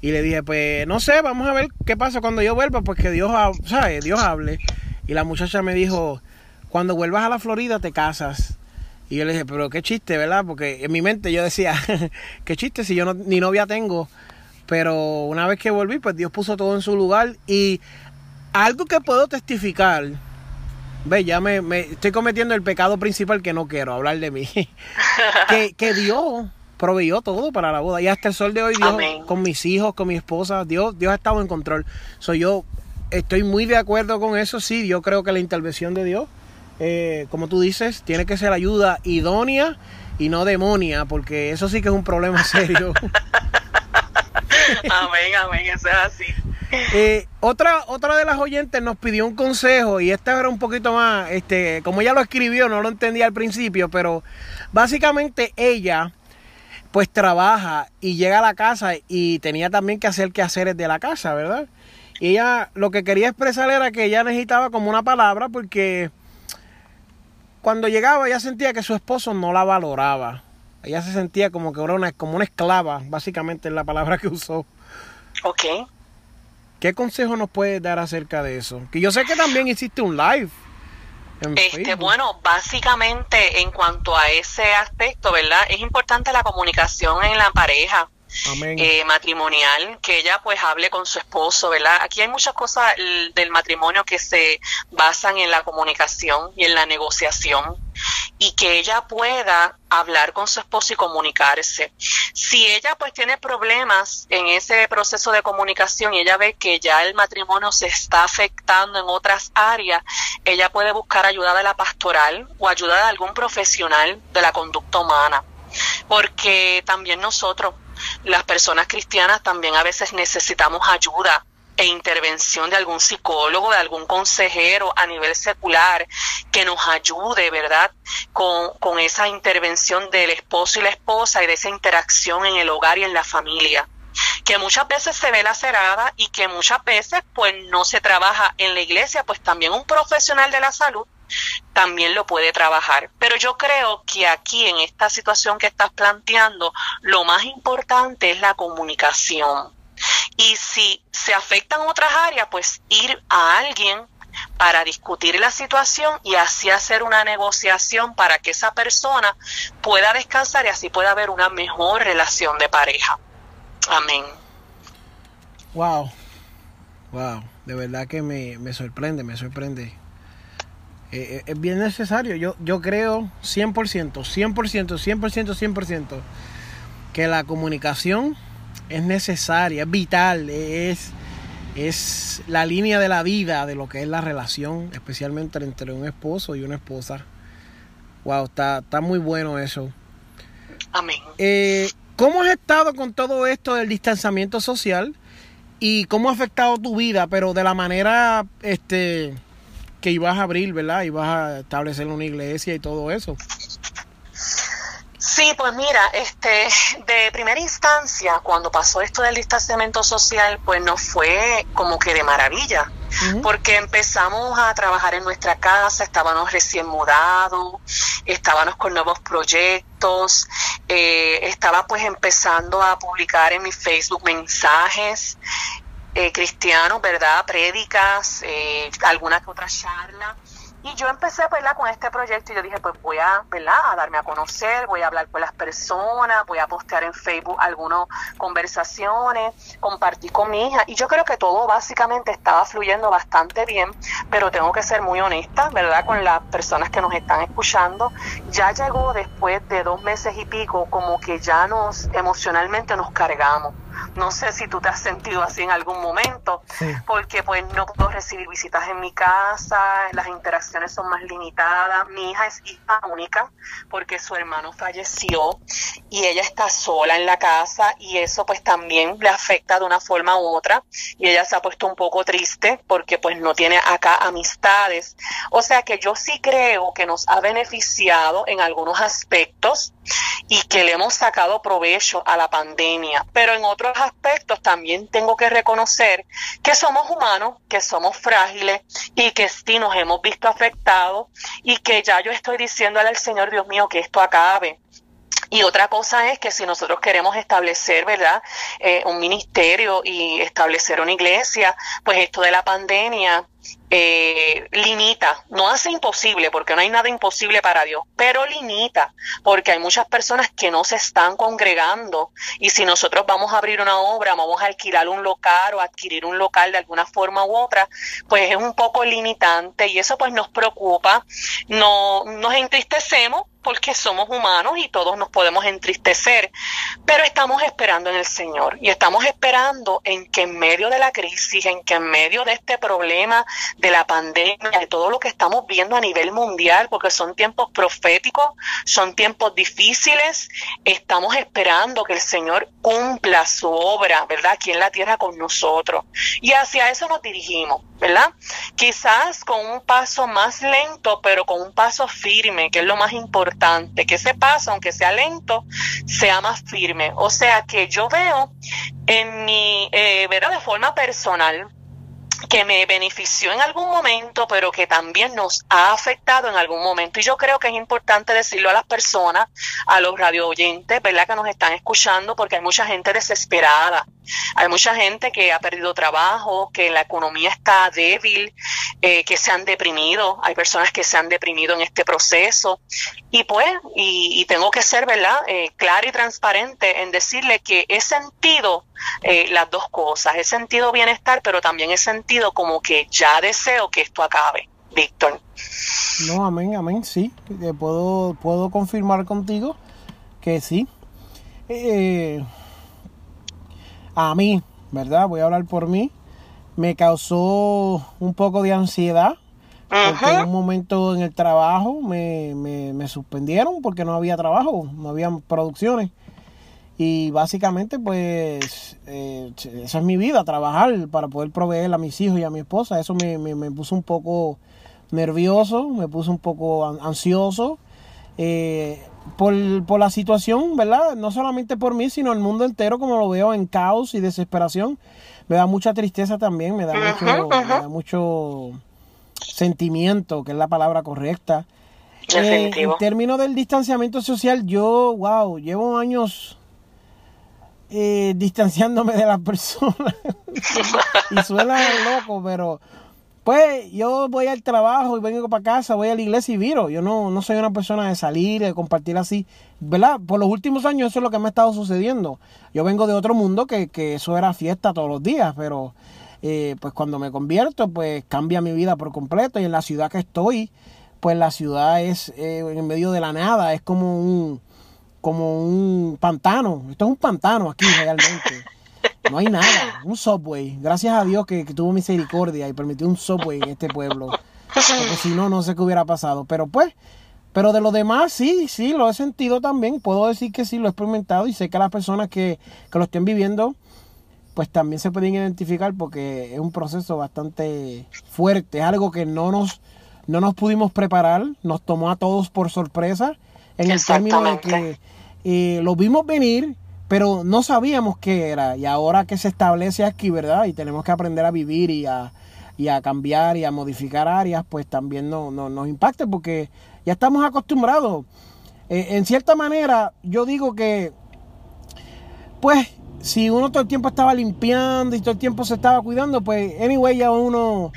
Y le dije, pues no sé, vamos a ver qué pasa cuando yo vuelva, pues que Dios, ¿sabes? Dios hable. Y la muchacha me dijo, cuando vuelvas a la Florida te casas. Y yo le dije, pero qué chiste, ¿verdad? Porque en mi mente yo decía, qué chiste si yo no, ni novia tengo. Pero una vez que volví, pues Dios puso todo en su lugar. Y algo que puedo testificar, ve, ya me, me estoy cometiendo el pecado principal que no quiero, hablar de mí. que, que Dios proveyó todo para la boda. Y hasta el sol de hoy, Dios, Amén. con mis hijos, con mi esposa, Dios, Dios ha estado en control. Soy yo, estoy muy de acuerdo con eso, sí, yo creo que la intervención de Dios, eh, como tú dices, tiene que ser ayuda idónea y no demonia, porque eso sí que es un problema serio. Amén, amén, eso es así. Eh, otra, otra de las oyentes nos pidió un consejo y esta era un poquito más, este, como ella lo escribió, no lo entendía al principio, pero básicamente ella pues trabaja y llega a la casa y tenía también que hacer quehaceres de la casa, ¿verdad? Y ella lo que quería expresar era que ella necesitaba como una palabra porque cuando llegaba ella sentía que su esposo no la valoraba. Ella se sentía como que era una, como una esclava, básicamente es la palabra que usó. Ok. ¿Qué consejo nos puedes dar acerca de eso? Que yo sé que también hiciste un live. Este, bueno, básicamente en cuanto a ese aspecto, ¿verdad? Es importante la comunicación en la pareja. Eh, matrimonial, que ella pues hable con su esposo, ¿verdad? Aquí hay muchas cosas del matrimonio que se basan en la comunicación y en la negociación y que ella pueda hablar con su esposo y comunicarse. Si ella pues tiene problemas en ese proceso de comunicación y ella ve que ya el matrimonio se está afectando en otras áreas, ella puede buscar ayuda de la pastoral o ayuda de algún profesional de la conducta humana. Porque también nosotros las personas cristianas también a veces necesitamos ayuda e intervención de algún psicólogo, de algún consejero a nivel secular que nos ayude, ¿verdad? Con, con, esa intervención del esposo y la esposa y de esa interacción en el hogar y en la familia que muchas veces se ve lacerada y que muchas veces pues no se trabaja en la iglesia, pues también un profesional de la salud también lo puede trabajar. Pero yo creo que aquí en esta situación que estás planteando, lo más importante es la comunicación. Y si se afectan otras áreas, pues ir a alguien para discutir la situación y así hacer una negociación para que esa persona pueda descansar y así pueda haber una mejor relación de pareja. Amén. Wow, wow, de verdad que me, me sorprende, me sorprende. Eh, eh, es bien necesario. Yo, yo creo 100%, 100%, 100%, 100% que la comunicación es necesaria, es vital, es, es la línea de la vida de lo que es la relación, especialmente entre un esposo y una esposa. Wow, está, está muy bueno eso. Amén. Eh, ¿Cómo has estado con todo esto del distanciamiento social? ¿Y cómo ha afectado tu vida? Pero de la manera, este, que ibas a abrir, ¿verdad? Ibas a establecer una iglesia y todo eso. Sí, pues mira, este, de primera instancia, cuando pasó esto del distanciamiento social, pues nos fue como que de maravilla, porque empezamos a trabajar en nuestra casa, estábamos recién mudados, estábamos con nuevos proyectos, eh, estaba pues empezando a publicar en mi Facebook mensajes eh, cristianos, ¿verdad? Prédicas, eh, alguna que. Y yo empecé, ¿verdad? Con este proyecto y yo dije, pues voy a, ¿verdad? A darme a conocer, voy a hablar con las personas, voy a postear en Facebook algunas conversaciones, compartir con mi hija. Y yo creo que todo básicamente estaba fluyendo bastante bien, pero tengo que ser muy honesta, ¿verdad? Con las personas que nos están escuchando. Ya llegó después de dos meses y pico, como que ya nos emocionalmente nos cargamos no sé si tú te has sentido así en algún momento, porque pues no puedo recibir visitas en mi casa, las interacciones son más limitadas. Mi hija es hija única porque su hermano falleció y ella está sola en la casa y eso pues también le afecta de una forma u otra y ella se ha puesto un poco triste porque pues no tiene acá amistades. O sea que yo sí creo que nos ha beneficiado en algunos aspectos y que le hemos sacado provecho a la pandemia, pero en otros aspectos también tengo que reconocer que somos humanos, que somos frágiles y que sí nos hemos visto afectados y que ya yo estoy diciéndole al Señor Dios mío que esto acabe. Y otra cosa es que si nosotros queremos establecer, ¿verdad?, eh, un ministerio y establecer una iglesia, pues esto de la pandemia eh, limita, no hace imposible, porque no hay nada imposible para Dios, pero limita, porque hay muchas personas que no se están congregando. Y si nosotros vamos a abrir una obra, vamos a alquilar un local o adquirir un local de alguna forma u otra, pues es un poco limitante y eso pues nos preocupa, no, nos entristecemos porque somos humanos y todos nos podemos entristecer, pero estamos esperando en el Señor y estamos esperando en que en medio de la crisis, en que en medio de este problema de la pandemia, de todo lo que estamos viendo a nivel mundial, porque son tiempos proféticos, son tiempos difíciles. Estamos esperando que el Señor cumpla su obra, ¿verdad? Aquí en la tierra con nosotros. Y hacia eso nos dirigimos, ¿verdad? Quizás con un paso más lento, pero con un paso firme, que es lo más importante, que ese paso, aunque sea lento, sea más firme. O sea que yo veo en mi, eh, ¿verdad? De forma personal, que me benefició en algún momento, pero que también nos ha afectado en algún momento. Y yo creo que es importante decirlo a las personas, a los radio oyentes, ¿verdad? Que nos están escuchando, porque hay mucha gente desesperada. Hay mucha gente que ha perdido trabajo, que la economía está débil, eh, que se han deprimido. Hay personas que se han deprimido en este proceso. Y pues, y, tengo que ser, ¿verdad? Eh, clara y transparente en decirle que he sentido eh, las dos cosas. He sentido bienestar, pero también he sentido como que ya deseo que esto acabe. Víctor. No, amén, amén, sí. puedo, puedo confirmar contigo que sí. Eh, a mí, ¿verdad? Voy a hablar por mí. Me causó un poco de ansiedad. Porque en un momento en el trabajo me, me, me suspendieron porque no había trabajo, no había producciones. Y básicamente, pues, eh, esa es mi vida, trabajar para poder proveer a mis hijos y a mi esposa. Eso me, me, puso un poco nervioso, me puso un poco ansioso eh, por, por, la situación, ¿verdad? No solamente por mí, sino el mundo entero, como lo veo en caos y desesperación. Me da mucha tristeza también, me da, mucho, Me da mucho sentimiento, que es la palabra correcta. Eh, en términos del distanciamiento social, yo, wow, llevo años eh, distanciándome de las personas. y suena loco, pero pues yo voy al trabajo y vengo para casa, voy a la iglesia y viro. Yo no, no soy una persona de salir, de compartir así, ¿verdad? Por los últimos años eso es lo que me ha estado sucediendo. Yo vengo de otro mundo que, que eso era fiesta todos los días, pero eh, pues cuando me convierto, pues cambia mi vida por completo. Y en la ciudad que estoy, pues la ciudad es eh, en medio de la nada, es como un como un pantano. Esto es un pantano aquí realmente. No hay nada. Un subway. Gracias a Dios que, tuvo misericordia y permitió un subway en este pueblo. Porque si no, no sé qué hubiera pasado. Pero pues, pero de lo demás, sí, sí, lo he sentido también. Puedo decir que sí, lo he experimentado y sé que las personas que, que lo estén viviendo, pues también se pueden identificar porque es un proceso bastante fuerte. Es algo que no nos, no nos pudimos preparar, nos tomó a todos por sorpresa en el término de que eh, lo vimos venir, pero no sabíamos qué era. Y ahora que se establece aquí, ¿verdad? Y tenemos que aprender a vivir y a, y a cambiar y a modificar áreas, pues también no, nos impacta porque ya estamos acostumbrados. Eh, en cierta manera, yo digo que, pues, si uno todo el tiempo estaba limpiando y todo el tiempo se estaba cuidando, pues, anyway, ya uno,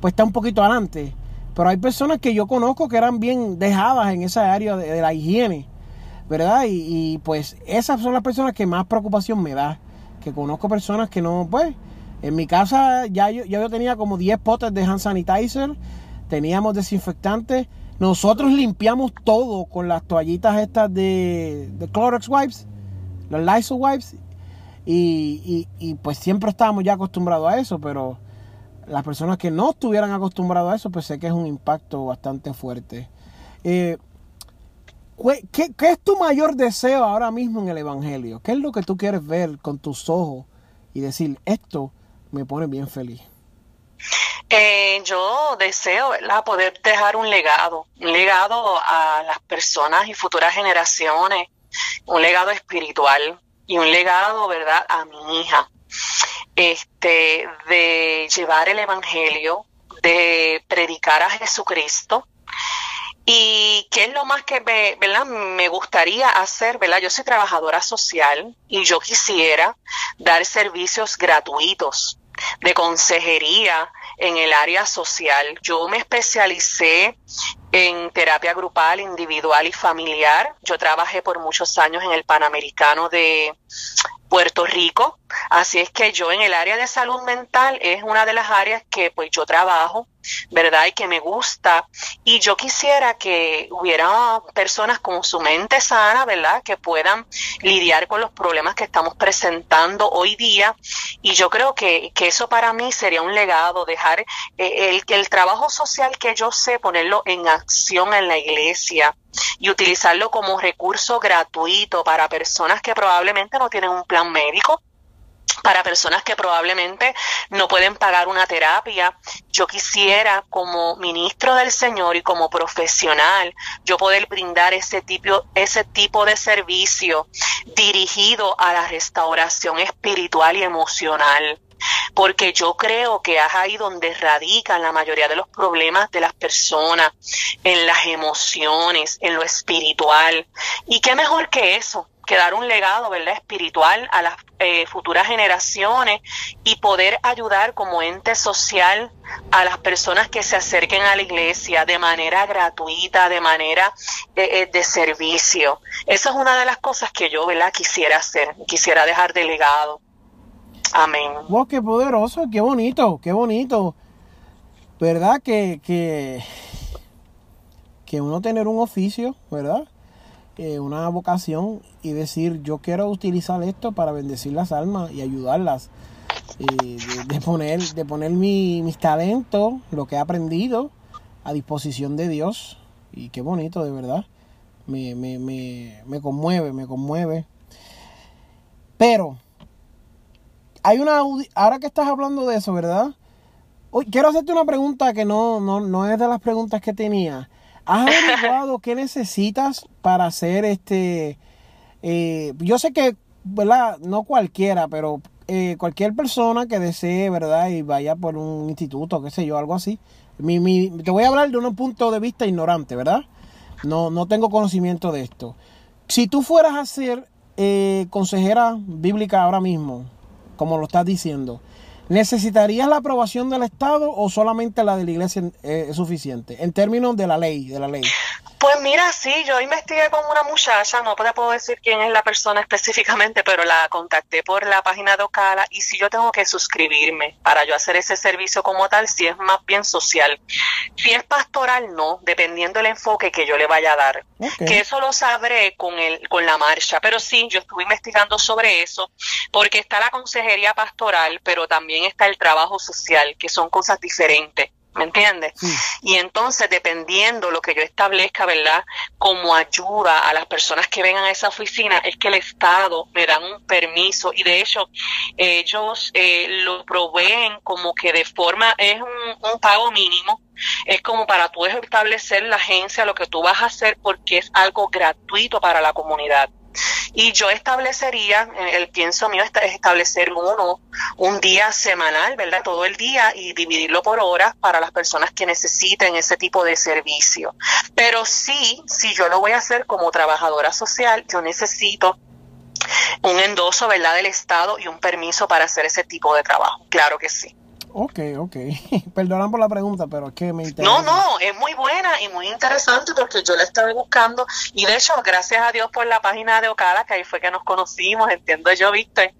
pues, está un poquito adelante. Pero hay personas que yo conozco que eran bien dejadas en esa área de, la higiene, ¿verdad? Y, pues esas son las personas que más preocupación me da. Que conozco personas que no, pues, en mi casa ya yo, ya yo tenía como 10 potes de hand sanitizer, teníamos desinfectantes. Nosotros limpiamos todo con las toallitas estas de, de Clorox Wipes, los Lysol Wipes. Y, pues siempre estábamos ya acostumbrados a eso, pero las personas que no estuvieran acostumbrados a eso, pues sé que es un impacto bastante fuerte. Eh, ¿qué, es tu mayor deseo ahora mismo en el Evangelio? ¿Qué es lo que tú quieres ver con tus ojos y decir, esto me pone bien feliz? Eh, yo deseo poder dejar un legado, un legado a las personas y futuras generaciones, un legado espiritual y un legado, ¿verdad?, a mi hija este, de llevar el Evangelio, de predicar a Jesucristo. Y qué es lo más que me, ¿verdad? me gustaría hacer, ¿verdad? Yo soy trabajadora social y yo quisiera dar servicios gratuitos de consejería en el área social. Yo me especialicé en terapia grupal, individual y familiar. Yo trabajé por muchos años en el Panamericano de Puerto Rico, así es que yo en el área de salud mental es una de las áreas que pues yo trabajo, ¿verdad? Y que me gusta. Y yo quisiera que hubiera personas con su mente sana, ¿verdad? Que puedan lidiar con los problemas que estamos presentando hoy día. Y yo creo que, que eso para mí sería un legado, dejar eh, el, el trabajo social que yo sé, ponerlo en acción en la iglesia y utilizarlo como recurso gratuito para personas que probablemente no tienen un plan médico, para personas que probablemente no pueden pagar una terapia. Yo quisiera como ministro del Señor y como profesional, yo poder brindar ese tipo, ese tipo de servicio dirigido a la restauración espiritual y emocional porque yo creo que es ahí donde radican la mayoría de los problemas de las personas, en las emociones, en lo espiritual. ¿Y qué mejor que eso? Que dar un legado ¿verdad? espiritual a las eh, futuras generaciones y poder ayudar como ente social a las personas que se acerquen a la iglesia de manera gratuita, de manera de, eh, de servicio. Esa es una de las cosas que yo ¿verdad? quisiera hacer, quisiera dejar de legado. Amén. Wow, qué poderoso, qué bonito, qué bonito. ¿Verdad? Que, que, que uno tener un oficio, ¿verdad? Una vocación y decir, yo quiero utilizar esto para bendecir las almas y ayudarlas. De, poner, de poner mi, mis talentos, lo que he aprendido, a disposición de Dios. Y qué bonito, de verdad. Me, me, me, me conmueve, me conmueve. Pero hay una ahora que estás hablando de eso, ¿verdad? Hoy, quiero hacerte una pregunta que no, no, no es de las preguntas que tenía. ¿Has averiguado qué necesitas para hacer este? Eh, yo sé que, ¿verdad? No cualquiera, pero eh, cualquier persona que desee, ¿verdad? Y vaya por un instituto, qué sé yo, algo así. Te voy a hablar de un punto de vista ignorante, ¿verdad? No, no tengo conocimiento de esto. Si tú fueras a ser eh, consejera bíblica ahora mismo, como lo estás diciendo, ¿necesitarías la aprobación del Estado o solamente la de la iglesia eh, es suficiente? En términos de la ley, de la ley. Pues mira, sí, yo investigué con una muchacha, no te puedo decir quién es la persona específicamente, pero la contacté por la página de Ocala y si yo tengo que suscribirme para yo hacer ese servicio como tal, si es más bien social. Si es pastoral, no, dependiendo del enfoque que yo le vaya a dar. Que eso lo sabré con, el, con la marcha, pero sí, yo estuve investigando sobre eso, porque está la consejería pastoral, pero también está el trabajo social, que son cosas diferentes. ¿Me entiendes? Y entonces, dependiendo lo que yo establezca, ¿verdad? Como ayuda a las personas que vengan a esa oficina, es que el Estado me dan un permiso y de hecho ellos eh, lo proveen como que de forma, es un, un pago mínimo, es como para tú establecer la agencia, lo que tú vas a hacer porque es algo gratuito para la comunidad. Y yo establecería, el pienso mío es establecer uno, un día semanal, ¿verdad? Todo el día y dividirlo por horas para las personas que necesiten ese tipo de servicio. Pero sí, si yo lo voy a hacer como trabajadora social, yo necesito un endoso, ¿verdad? Del Estado y un permiso para hacer ese tipo de trabajo. Claro que sí. Ok, ok. Perdonan por la pregunta, pero es que me interesa. No, no, es muy buena y muy interesante porque yo la estaba buscando y de hecho, gracias a Dios por la página de Ocala, que ahí fue que nos conocimos, entiendo yo, viste.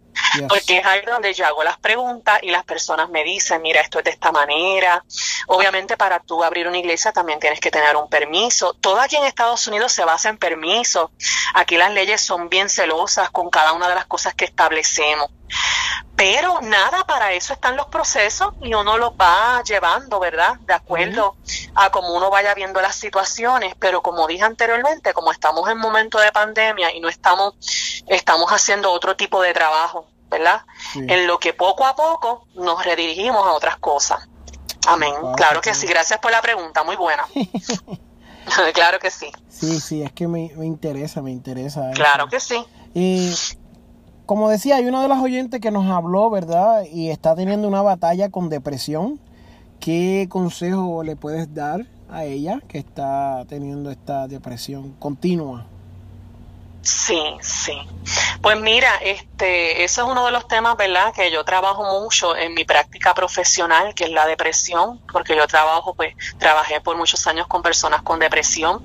Porque es ahí donde yo hago las preguntas y las personas me dicen, mira, esto es de esta manera. Obviamente para tú abrir una iglesia también tienes que tener un permiso. Todo aquí en Estados Unidos se basa en permiso. Aquí las leyes son bien celosas con cada una de las cosas que establecemos. Pero nada, para eso están los procesos y uno los va llevando, ¿verdad? De acuerdo a cómo uno vaya viendo las situaciones. Pero como dije anteriormente, como estamos en momento de pandemia y no estamos, estamos haciendo otro tipo de trabajo, ¿verdad? En lo que poco a poco nos redirigimos a otras cosas. Amén. claro que sí. Gracias por la pregunta. Muy buena. claro que sí. Sí, sí, es que me, interesa, me interesa. Claro que sí. Y como decía, hay una de las oyentes que nos habló, ¿verdad? Y está teniendo una batalla con depresión. ¿Qué consejo le puedes dar a ella que está teniendo esta depresión continua? Sí, sí. Pues mira, este, eso es uno de los temas, ¿verdad? Que yo trabajo mucho en mi práctica profesional, que es la depresión, porque yo trabajo, pues, trabajé por muchos años con personas con depresión.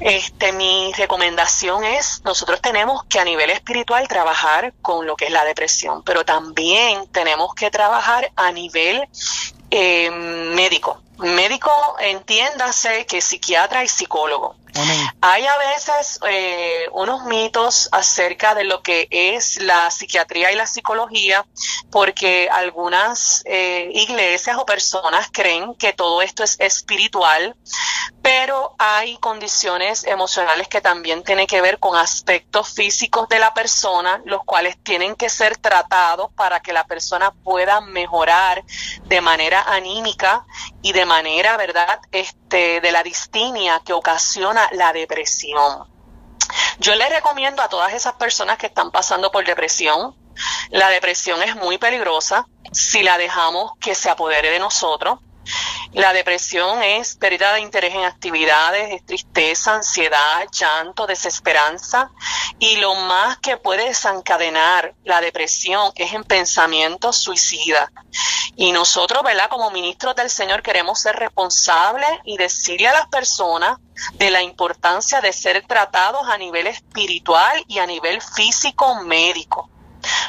Este, mi recomendación es, nosotros tenemos que a nivel espiritual trabajar con lo que es la depresión, pero también tenemos que trabajar a nivel eh, médico. Médico, entiéndase que psiquiatra y psicólogo. Hay a veces eh, unos mitos acerca de lo que es la psiquiatría y la psicología, porque algunas eh, iglesias o personas creen que todo esto es espiritual, pero hay condiciones emocionales que también tienen que ver con aspectos físicos de la persona, los cuales tienen que ser tratados para que la persona pueda mejorar de manera anímica y de manera, ¿verdad?, este, de la distimia que ocasiona la depresión. Yo le recomiendo a todas esas personas que están pasando por depresión, la depresión es muy peligrosa si la dejamos que se apodere de nosotros. La depresión es pérdida de interés en actividades, es tristeza, ansiedad, llanto, desesperanza y lo más que puede desencadenar la depresión es en pensamientos suicidas. Y nosotros, ¿verdad? Como ministros del Señor queremos ser responsables y decirle a las personas de la importancia de ser tratados a nivel espiritual y a nivel físico médico.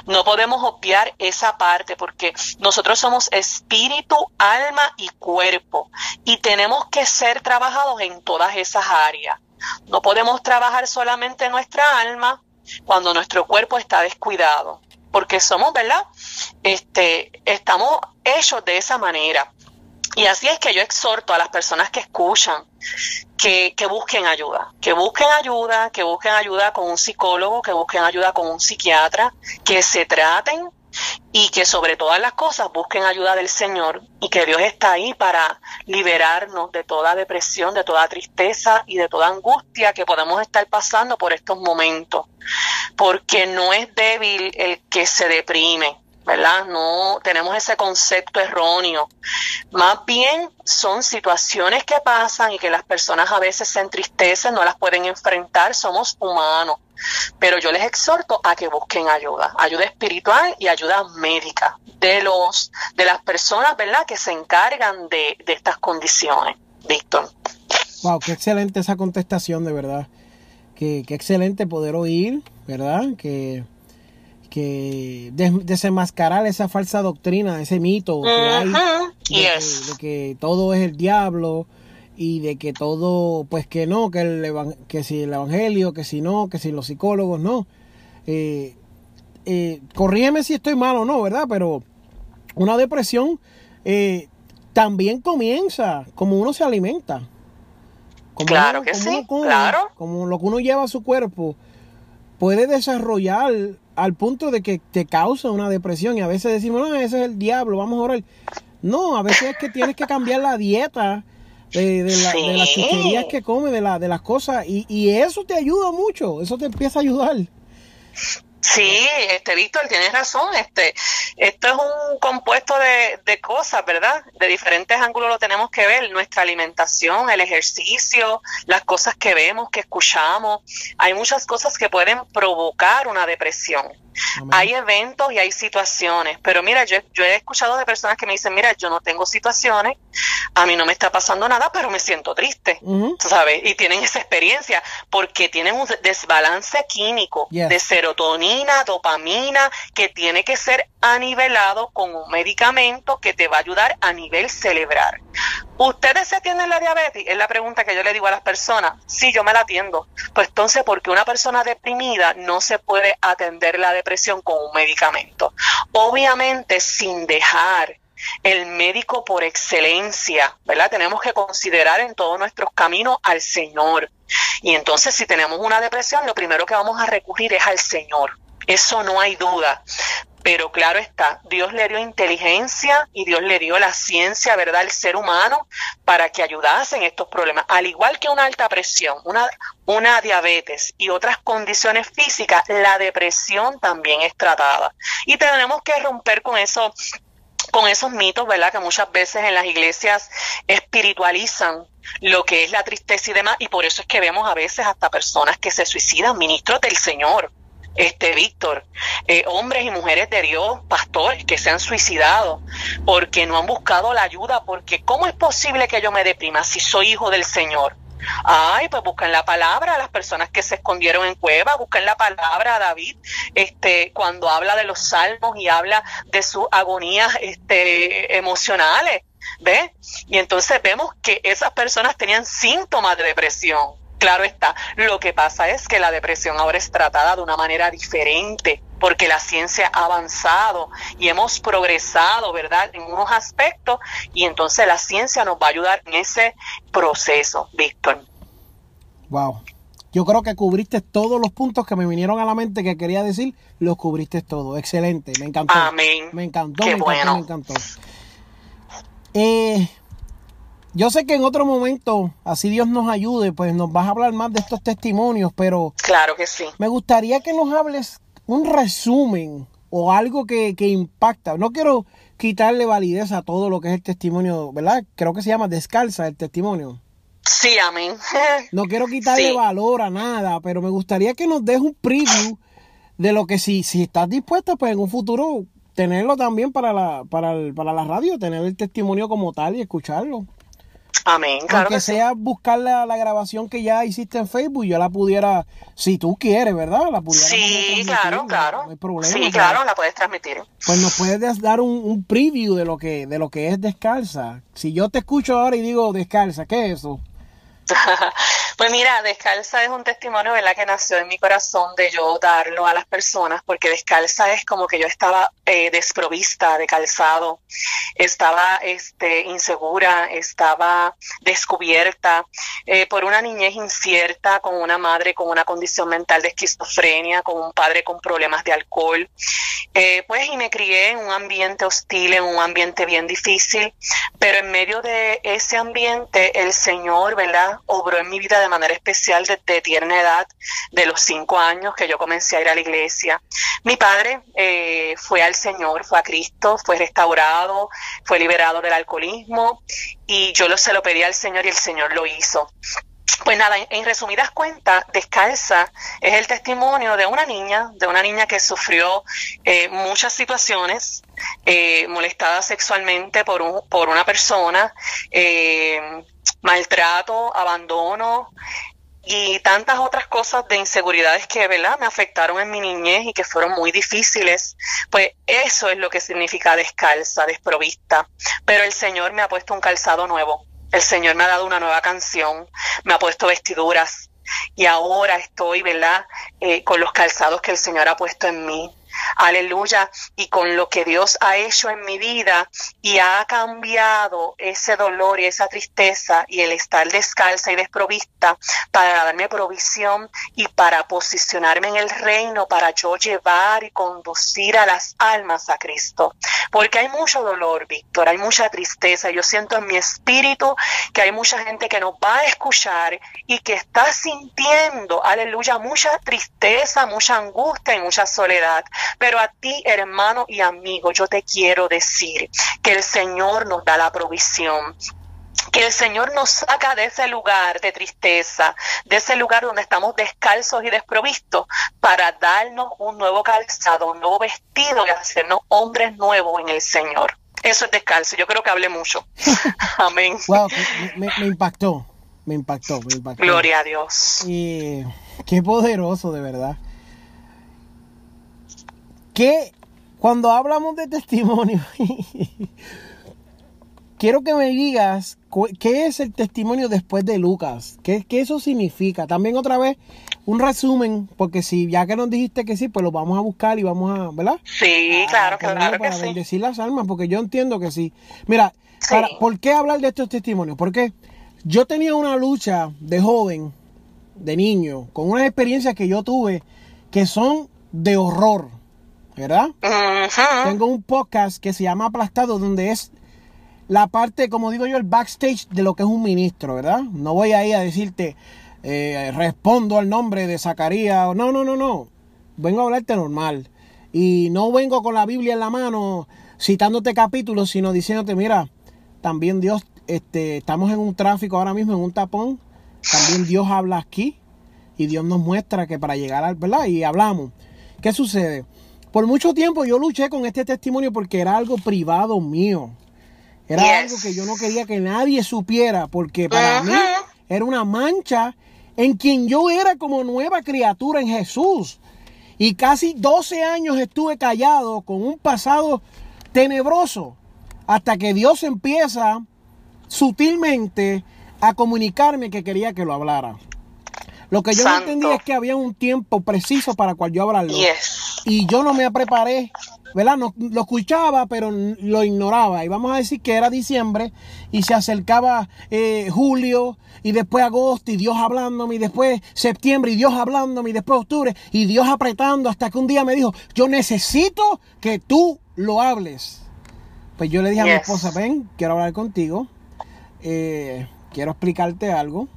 No podemos obviar esa parte porque nosotros somos espíritu, alma y cuerpo y tenemos que ser trabajados en todas esas áreas. No podemos trabajar solamente en nuestra alma cuando nuestro cuerpo está descuidado, porque somos, ¿verdad? Este, estamos hechos de esa manera. Y así es que yo exhorto a las personas que escuchan que, que, busquen ayuda, que busquen ayuda, que busquen ayuda con un psicólogo, que busquen ayuda con un psiquiatra, que se traten y que sobre todas las cosas busquen ayuda del Señor y que Dios está ahí para liberarnos de toda depresión, de toda tristeza y de toda angustia que podemos estar pasando por estos momentos. Porque no es débil el que se deprime, ¿verdad? No tenemos ese concepto erróneo. Más bien son situaciones que pasan y que las personas a veces se entristecen, no las pueden enfrentar, somos humanos. Pero yo les exhorto a que busquen ayuda, ayuda espiritual y ayuda médica de los de las personas, ¿verdad?, que se encargan de, de estas condiciones. Víctor. Wow, qué excelente esa contestación, de verdad. Qué, qué excelente poder oír, ¿verdad? Que que desenmascarar esa falsa doctrina, ese mito que hay de, que, todo es el diablo y de que todo, pues que no, que, el, que si el evangelio, que si no, que si los psicólogos, no. Eh, eh, corrígeme si estoy mal o no, ¿verdad? Pero una depresión eh, también comienza como uno se alimenta. Como claro que sí, claro. Como lo que uno lleva a su cuerpo puede desarrollar al punto de que te causa una depresión y a veces decimos, no, ese es el diablo, vamos a orar. No, a veces es que tienes que cambiar la dieta de, las chucherías que comes, de, la, de las cosas y, y eso te ayuda mucho, eso te empieza a ayudar. Sí, este Víctor, tienes razón. Este, esto es un compuesto de, de, cosas, ¿verdad? De diferentes ángulos lo tenemos que ver. Nuestra alimentación, el ejercicio, las cosas que vemos, que escuchamos. Hay muchas cosas que pueden provocar una depresión. Hay eventos y hay situaciones, pero mira, yo, yo he escuchado de personas que me dicen, mira, yo no tengo situaciones, a mí no me está pasando nada, pero me siento triste, ¿sabes? Y tienen esa experiencia porque tienen un desbalance químico de serotonina, dopamina, que tiene que ser anivelado con un medicamento que te va a ayudar a nivel cerebral. ¿Ustedes se atienden la diabetes? Es la pregunta que yo le digo a las personas. Sí, yo me la atiendo. Pues entonces, ¿por qué una persona deprimida no se puede atender la depresión con un medicamento? Obviamente, sin dejar el médico por excelencia, ¿verdad? Tenemos que considerar en todos nuestros caminos al Señor. Y entonces, si tenemos una depresión, lo primero que vamos a recurrir es al Señor. Eso no hay duda. Pero claro está, Dios le dio inteligencia y Dios le dio la ciencia, ¿verdad?, al ser humano para que ayudase en estos problemas. Al igual que una alta presión, una, una diabetes y otras condiciones físicas, la depresión también es tratada. Y tenemos que romper con con esos mitos, ¿verdad? Que muchas veces en las iglesias espiritualizan lo que es la tristeza y demás, y por eso es que vemos a veces hasta personas que se suicidan, ministros del Señor, este Víctor, eh, hombres y mujeres de Dios, pastores que se han suicidado porque no han buscado la ayuda, porque ¿cómo es posible que yo me deprima si soy hijo del Señor? Ay, pues buscan la palabra, las personas que se escondieron en cueva, buscan la palabra a David, este, cuando habla de los salmos y habla de sus agonías este, emocionales, ¿ves? Y entonces vemos que esas personas tenían síntomas de depresión. Claro está, lo que pasa es que la depresión ahora es tratada de una manera diferente, porque la ciencia ha avanzado y hemos progresado, ¿verdad?, en unos aspectos, y entonces la ciencia nos va a ayudar en ese proceso, Víctor. Wow. Yo creo que cubriste todos los puntos que me vinieron a la mente que quería decir, los cubriste todo. Excelente, me encantó. Amén. Me encantó, me encantó, me encantó. Eh, yo sé que en otro momento, así Dios nos ayude, pues nos vas a hablar más de estos testimonios, pero... Claro que sí. Me gustaría que nos hables un resumen o algo que, que impacta. No quiero quitarle validez a todo lo que es el testimonio, ¿verdad? Creo que se llama descalza el testimonio. Sí, amén. No quiero quitarle valor a nada, pero me gustaría que nos des un preview de lo que si, si estás dispuesta, pues en un futuro tenerlo también para la, para, para la radio, tener el testimonio como tal y escucharlo. Amén, claro. Aunque sea buscar la, grabación que ya hiciste en Facebook, yo la pudiera, si tú quieres, ¿verdad? La pudiera sí, claro, claro. No hay problema. Sí, claro, la puedes transmitir. Pues nos puedes dar un, un, preview de lo que de lo que es descalza. Si yo te escucho ahora y digo descalza, ¿qué es eso? Pues mira, Descalza es un testimonio, ¿verdad? Que nació en mi corazón de yo darlo a las personas, porque Descalza es como que yo estaba eh, desprovista de calzado, estaba este, insegura, estaba descubierta eh, por una niñez incierta, con una madre con una condición mental de esquizofrenia, con un padre con problemas de alcohol. Eh, pues y me crié en un ambiente hostil, en un ambiente bien difícil, pero en medio de ese ambiente el Señor, ¿verdad? Obró en mi vida de manera especial desde tierna edad, de los cinco años que yo comencé a ir a la iglesia. Mi padre eh, fue al Señor, fue a Cristo, fue restaurado, fue liberado del alcoholismo y yo se lo pedí al Señor y el Señor lo hizo. Pues nada, en resumidas cuentas, Descalza es el testimonio de una niña, de una niña que sufrió eh, muchas situaciones, eh, molestada sexualmente por, un, por una persona, eh, maltrato, abandono y tantas otras cosas de inseguridades que, ¿verdad?, me afectaron en mi niñez y que fueron muy difíciles. Pues eso es lo que significa descalza, desprovista. Pero el Señor me ha puesto un calzado nuevo. El Señor me ha dado una nueva canción, me ha puesto vestiduras y ahora estoy, ¿verdad?, eh, con los calzados que el Señor ha puesto en mí aleluya, y con lo que Dios ha hecho en mi vida y ha cambiado ese dolor y esa tristeza y el estar descalza y desprovista para darme provisión y para posicionarme en el reino, para yo llevar y conducir a las almas a Cristo. Porque hay mucho dolor, Víctor, hay mucha tristeza. Yo siento en mi espíritu que hay mucha gente que nos va a escuchar y que está sintiendo, aleluya, mucha tristeza, mucha angustia y mucha soledad. Pero a ti, hermano y amigo, yo te quiero decir que el Señor nos da la provisión, que el Señor nos saca de ese lugar de tristeza, de ese lugar donde estamos descalzos y desprovistos, para darnos un nuevo calzado, un nuevo vestido y hacernos hombres nuevos en el Señor. Eso es descalzo. Yo creo que hablé mucho. Amén. Wow, me, impactó. Me impactó, me impactó. Gloria a Dios. Y qué poderoso, de verdad que cuando hablamos de testimonio, quiero que me digas qué es el testimonio después de Lucas, ¿Qué, eso significa. También otra vez un resumen, porque si ya que nos dijiste que sí, pues lo vamos a buscar y vamos a, ¿verdad? Sí, claro, claro para bendecir las almas, porque yo entiendo que sí. Mira, ¿por qué hablar de estos testimonios? Porque yo tenía una lucha de joven, de niño, con unas experiencias que yo tuve que son de horror. ¿Verdad? Tengo un podcast que se llama Aplastado, donde es la parte, como digo yo, el backstage de lo que es un ministro, ¿verdad? No voy ahí a decirte, eh, respondo al nombre de Zacarías, no, no, no, no. Vengo a hablarte normal. Y no vengo con la Biblia en la mano citándote capítulos, sino diciéndote, mira, también Dios, este, estamos en un tráfico ahora mismo, en un tapón, también Dios habla aquí y Dios nos muestra que para llegar al, ¿verdad? Y hablamos. ¿Qué sucede? Por mucho tiempo yo luché con este testimonio porque era algo privado mío. Era algo que yo no quería que nadie supiera porque para mí era una mancha en quien yo era como nueva criatura en Jesús. Y casi 12 años estuve callado con un pasado tenebroso hasta que Dios empieza sutilmente a comunicarme que quería que lo hablara. Lo que yo no entendí es que había un tiempo preciso para cual yo hablarlo. Y yo no me preparé, ¿verdad? No, lo escuchaba, pero lo ignoraba. Y vamos a decir que era diciembre y se acercaba eh, julio y después agosto y Dios hablándome y después septiembre y Dios hablándome y después octubre y Dios apretando hasta que un día me dijo, yo necesito que tú lo hables. Pues yo le dije a mi esposa, ven, quiero hablar contigo, eh, quiero explicarte algo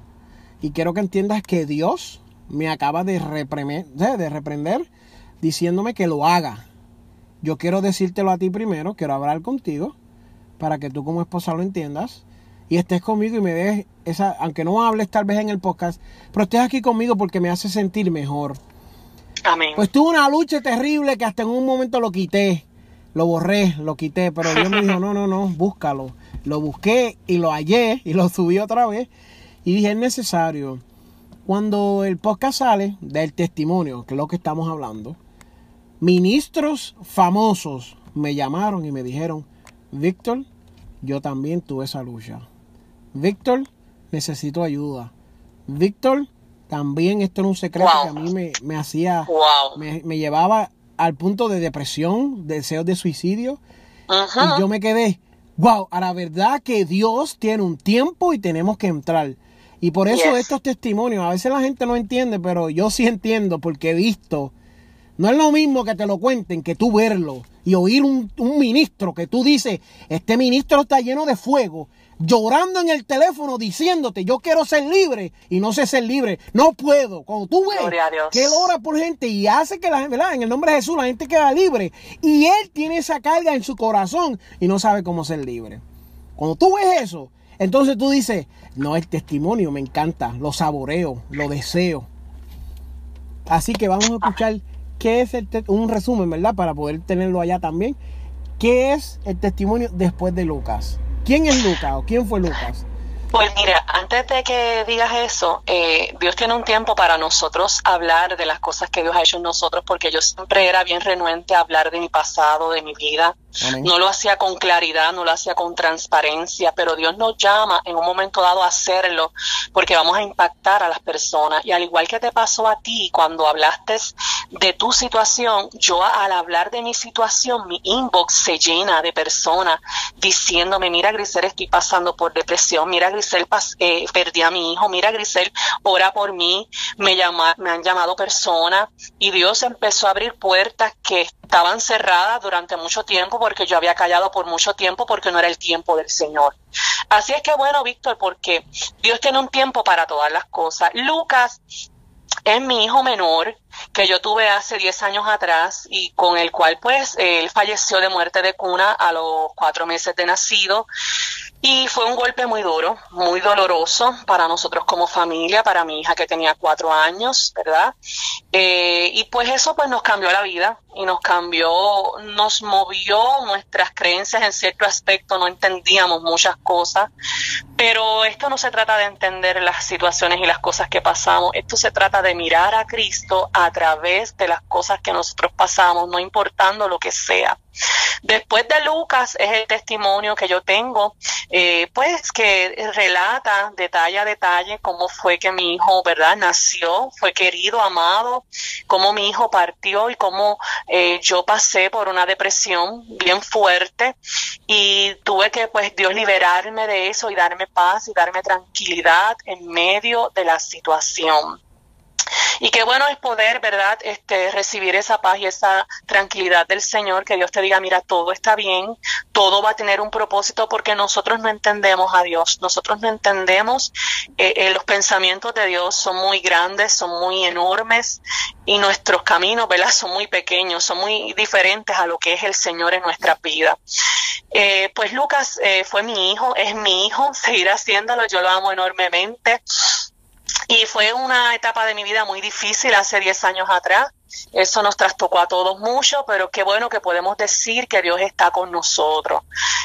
y quiero que entiendas que Dios me acaba de, de reprender diciéndome que lo haga. Yo quiero decírtelo a ti primero, quiero hablar contigo para que tú como esposa lo entiendas y estés conmigo y me des esa, aunque no hables tal vez en el podcast, pero estés aquí conmigo porque me hace sentir mejor. Amén. Pues tuve una lucha terrible que hasta en un momento lo quité, lo borré, lo quité, pero Dios me dijo, no, no, no, búscalo. Lo busqué y lo hallé y lo subí otra vez y dije, es necesario. Cuando el podcast sale del testimonio, que es lo que estamos hablando, ministros famosos me llamaron y me dijeron, Víctor, yo también tuve esa lucha. Víctor, necesito ayuda. Víctor, también esto era un secreto que a mí me, hacía, me, llevaba al punto de depresión, deseos de suicidio. Y yo me quedé, wow, a la verdad que Dios tiene un tiempo y tenemos que entrar. Y por eso estos testimonios, a veces la gente no entiende, pero yo sí entiendo porque he visto no es lo mismo que te lo cuenten que tú verlo y oír un, ministro que tú dices, este ministro está lleno de fuego, llorando en el teléfono diciéndote, yo quiero ser libre y no sé ser libre, no puedo. Cuando tú ves que él ora por gente y hace que la gente, ¿verdad? En el nombre de Jesús la gente queda libre y él tiene esa carga en su corazón y no sabe cómo ser libre. Cuando tú ves eso, entonces tú dices, no, el testimonio me encanta, lo saboreo, lo deseo. Así que vamos a escuchar ¿Qué es el un resumen, verdad? Para poder tenerlo allá también. ¿Qué es el testimonio después de Lucas? ¿Quién es Lucas o quién fue Lucas? Pues mira, antes de que digas eso, eh, Dios tiene un tiempo para nosotros hablar de las cosas que Dios ha hecho en nosotros, porque yo siempre era bien renuente a hablar de mi pasado, de mi vida. No lo hacía con claridad, no lo hacía con transparencia, pero Dios nos llama en un momento dado a hacerlo, porque vamos a impactar a las personas. Y al igual que te pasó a ti cuando hablaste de tu situación, yo al hablar de mi situación, mi inbox se llena de personas diciéndome, mira Grisel, estoy pasando por depresión, mira Grisel, eh, perdí a mi hijo, mira Grisel, ora por mí, me, llama, me han llamado personas y Dios empezó a abrir puertas que estaban cerradas durante mucho tiempo porque yo había callado por mucho tiempo porque no era el tiempo del Señor. Así es que bueno, Víctor, porque Dios tiene un tiempo para todas las cosas. Lucas es mi hijo menor que yo tuve hace 10 años atrás y con el cual pues él falleció de muerte de cuna a los cuatro meses de nacido y fue un golpe muy duro, muy doloroso para nosotros como familia, para mi hija que tenía cuatro años, ¿verdad? Eh, y pues eso pues nos cambió la vida y nos cambió, nos movió nuestras creencias en cierto aspecto, no entendíamos muchas cosas, pero esto no se trata de entender las situaciones y las cosas que pasamos, esto se trata de mirar a Cristo a través de las cosas que nosotros pasamos, no importando lo que sea. Después de Lucas es el testimonio que yo tengo, eh, pues que relata detalle a detalle cómo fue que mi hijo, ¿verdad? Nació, fue querido, amado, cómo mi hijo partió y cómo eh, yo pasé por una depresión bien fuerte y tuve que, pues, Dios liberarme de eso y darme paz y darme tranquilidad en medio de la situación. Y qué bueno es poder, ¿verdad?, este, recibir esa paz y esa tranquilidad del Señor, que Dios te diga, mira, todo está bien, todo va a tener un propósito porque nosotros no entendemos a Dios, nosotros no entendemos, eh, eh, los pensamientos de Dios son muy grandes, son muy enormes y nuestros caminos, ¿verdad?, son muy pequeños, son muy diferentes a lo que es el Señor en nuestra vida. Eh, pues Lucas fue mi hijo, es mi hijo, seguirá haciéndolo, yo lo amo enormemente. Y fue una etapa de mi vida muy difícil hace 10 años atrás. Eso nos trastocó a todos mucho, pero qué bueno que podemos decir que Dios está con nosotros,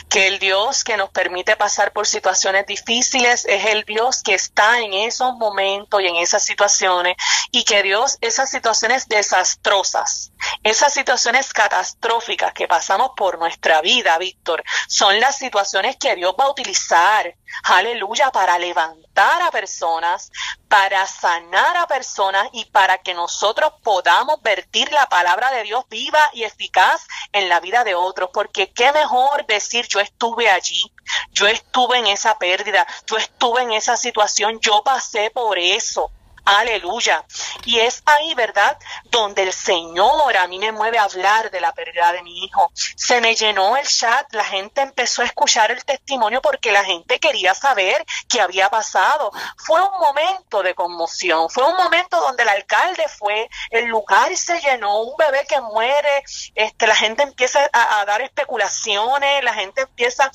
que el Dios que nos permite pasar por situaciones difíciles es el Dios que está en esos momentos y en esas situaciones y que Dios, esas situaciones desastrosas, esas situaciones catastróficas que pasamos por nuestra vida, Víctor, son las situaciones que Dios va a utilizar, aleluya, para levantar a personas, para sanar a personas y para que nosotros podamos vertir la palabra de Dios viva y eficaz en la vida de otros, porque qué mejor decir yo estuve allí, yo estuve en esa pérdida, yo estuve en esa situación, yo pasé por eso. Aleluya. Y es ahí, ¿verdad? Donde el Señor a mí me mueve a hablar de la pérdida de mi hijo. Se me llenó el chat, la gente empezó a escuchar el testimonio porque la gente quería saber qué había pasado. Fue un momento de conmoción, fue un momento donde el alcalde fue, el lugar se llenó, un bebé que muere, este, la gente empieza a, dar especulaciones, la gente empieza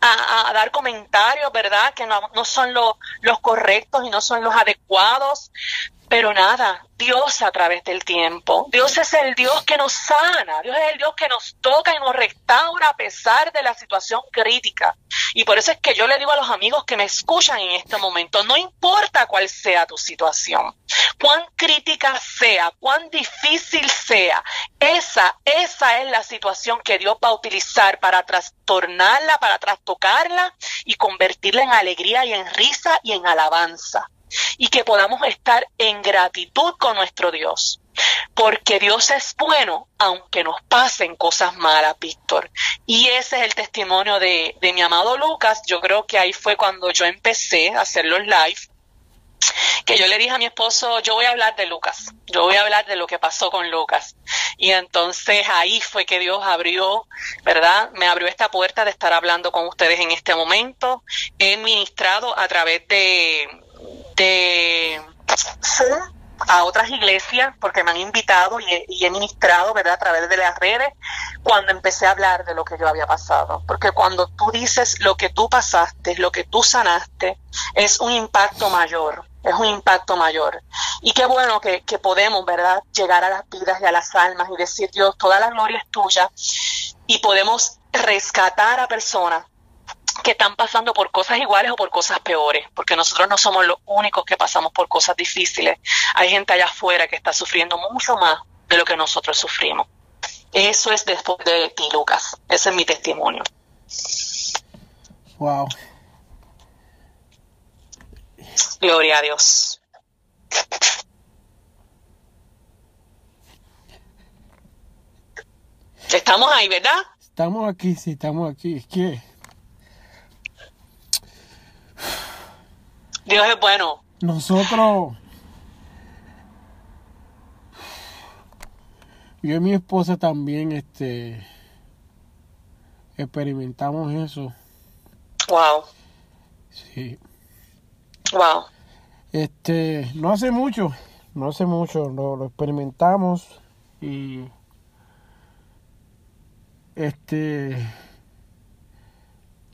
a, dar comentarios, ¿verdad? Que no, no son los correctos y no son los adecuados. Pero nada, Dios a través del tiempo. Dios es el Dios que nos sana, Dios es el Dios que nos toca y nos restaura a pesar de la situación crítica. Y por eso es que yo le digo a los amigos que me escuchan en este momento, no importa cuál sea tu situación, cuán crítica sea, cuán difícil sea, esa, esa es la situación que Dios va a utilizar para trastornarla, para trastocarla y convertirla en alegría y en risa y en alabanza y que podamos estar en gratitud con nuestro Dios. Porque Dios es bueno aunque nos pasen cosas malas, Víctor. Y ese es el testimonio de, de mi amado Lucas. Yo creo que ahí fue cuando yo empecé a hacer los live que yo le dije a mi esposo, yo voy a hablar de Lucas, yo voy a hablar de lo que pasó con Lucas. Y entonces ahí fue que Dios abrió, ¿verdad? Me abrió esta puerta de estar hablando con ustedes en este momento. He ministrado a través de, de a otras iglesias porque me han invitado y he, ministrado, ¿verdad?, a través de las redes, cuando empecé a hablar de lo que yo había pasado. Porque cuando tú dices lo que tú pasaste, lo que tú sanaste, es un impacto mayor, es un impacto mayor. Y qué bueno que, que podemos, ¿verdad?, llegar a las vidas y a las almas y decir, Dios, toda la gloria es tuya. Y podemos rescatar a personas que están pasando por cosas iguales o por cosas peores, porque nosotros no somos los únicos que pasamos por cosas difíciles. Hay gente allá afuera que está sufriendo mucho más de lo que nosotros sufrimos. Eso es después de ti, Lucas. Ese es mi testimonio. Wow. Gloria a Dios. Estamos ahí, ¿verdad? Estamos aquí, sí, estamos aquí. Es que Dios es bueno. Nosotros, yo y mi esposa también, este, experimentamos eso. Wow. Sí. Wow. Este, no hace mucho, no hace mucho, lo, lo experimentamos y este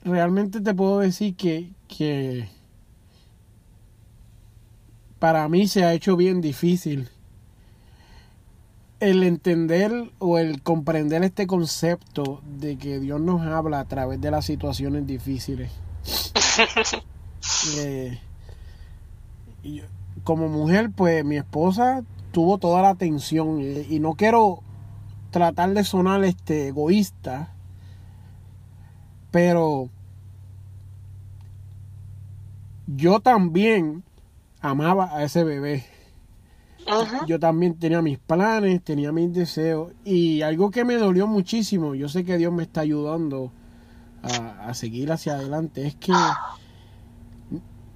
realmente te puedo decir que, que para mí se ha hecho bien difícil el entender o el comprender este concepto de que Dios nos habla a través de las situaciones difíciles. Eh, como mujer, pues mi esposa tuvo toda la atención y, y no quiero tratar de sonar este egoísta, pero yo también amaba a ese bebé. Yo también tenía mis planes, tenía mis deseos y algo que me dolió muchísimo, yo sé que Dios me está ayudando a, seguir hacia adelante, es que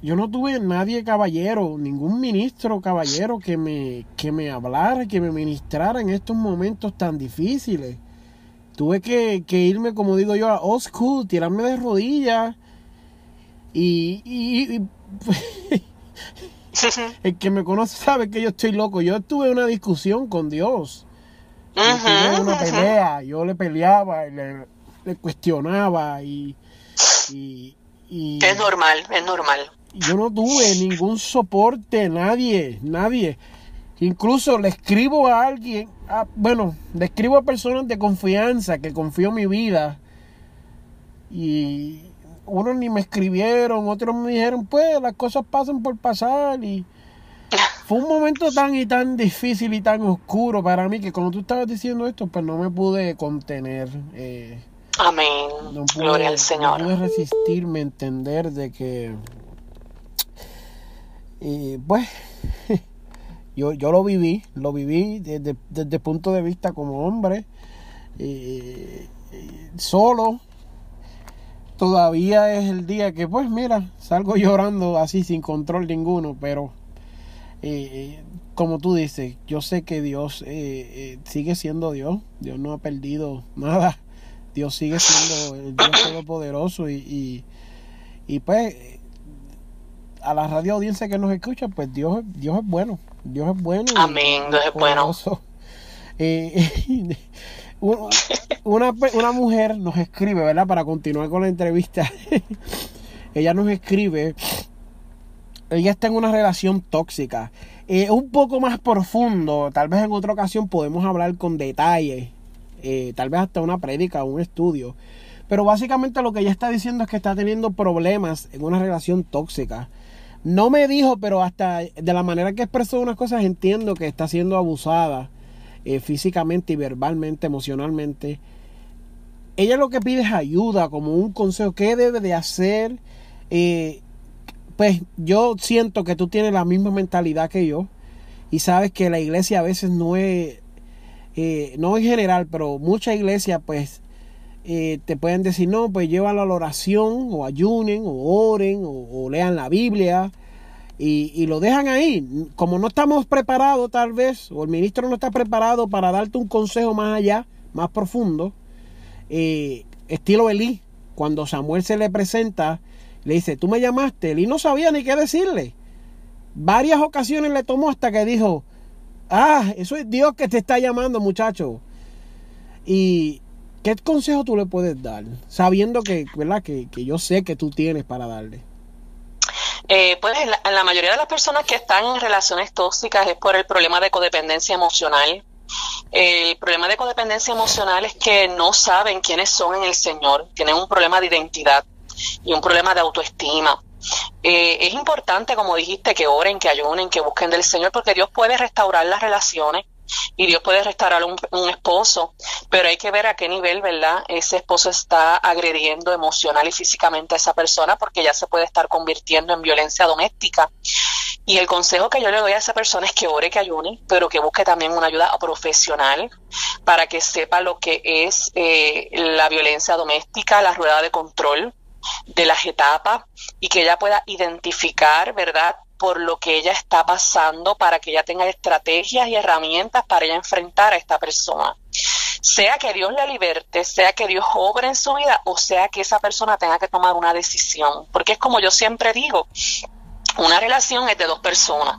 yo no tuve nadie caballero, ningún ministro caballero que me, que me hablara, que me ministrara en estos momentos tan difíciles. Tuve que, irme, como digo yo, a old school, tirarme de rodillas y el que me conoce sabe que yo estoy loco. Yo tuve una discusión con Dios. tuve una pelea. Yo le peleaba y le, cuestionaba y, Es normal, es normal. Yo no tuve ningún soporte, nadie, nadie. Incluso le escribo a alguien, bueno, le escribo a personas de confianza que confío en mi vida. Y unos ni me escribieron, otros me dijeron, pues las cosas pasan por pasar. Y fue un momento tan y tan difícil y tan oscuro para mí que cuando tú estabas diciendo esto, pues no me pude contener. Eh, Amén. Gloria al Señor. No pude resistirme a entender de que, y pues, yo, yo lo viví, lo viví desde, desde el punto de vista como hombre, solo. Todavía es el día que, pues, mira, salgo llorando así sin control ninguno, pero eh, como tú dices, yo sé que Dios eh, sigue siendo Dios, Dios no ha perdido nada Dios sigue siendo el Dios todopoderoso y, y, y, pues a la radio audiencia que nos escucha, pues Dios, Dios es bueno, Dios es bueno. Amén, Dios es bueno. Una, una mujer nos escribe, ¿verdad? Para continuar con la entrevista. ella nos escribe, ella está en una relación tóxica. Eh, un poco más profundo, tal vez en otra ocasión podemos hablar con detalle eh, tal vez hasta una prédica o un estudio. Pero básicamente lo que ella está diciendo es que está teniendo problemas en una relación tóxica. No me dijo, pero hasta de la manera que expresó unas cosas entiendo que está siendo abusada eh, físicamente y verbalmente, emocionalmente. Ella lo que pide es ayuda, como un consejo. ¿Qué debe de hacer? Eh, pues yo siento que tú tienes la misma mentalidad que yo y sabes que la iglesia a veces no es eh, no en general, pero muchas iglesias pues te pueden decir, no, pues llévalo a la oración o ayunen o oren o, lean la Biblia y, lo dejan ahí. Como no estamos preparados tal vez, o el ministro no está preparado para darte un consejo más allá, más profundo, eh, estilo Elí, cuando Samuel se le presenta, le dice, tú me llamaste, Elí no sabía ni qué decirle. Varias ocasiones le tomó hasta que dijo, Ah, eso es Dios que te está llamando, muchacho. ¿Y qué consejo tú le puedes dar? Sabiendo que, ¿verdad? Que, yo sé que tú tienes para darle. Eh, pues la, la, mayoría de las personas que están en relaciones tóxicas es por el problema de codependencia emocional. El problema de codependencia emocional es que no saben quiénes son en el Señor, tienen un problema de identidad y un problema de autoestima. Eh, es importante, como dijiste, que oren, que ayunen, que busquen del Señor, porque Dios puede restaurar las relaciones y Dios puede restaurar un, esposo, pero hay que ver a qué nivel, ¿verdad? Ese esposo está agrediendo emocional y físicamente a esa persona porque ya se puede estar convirtiendo en violencia doméstica. Y el consejo que yo le doy a esa persona es que ore, que ayune, pero que busque también una ayuda profesional para que sepa lo que es eh, la violencia doméstica, la rueda de control, de las etapas y que ella pueda identificar, ¿verdad? Por lo que ella está pasando para que ella tenga estrategias y herramientas para ella enfrentar a esta persona. Sea que Dios la liberte, sea que Dios obre en su vida o sea que esa persona tenga que tomar una decisión. Porque es como yo siempre digo, una relación es de dos personas.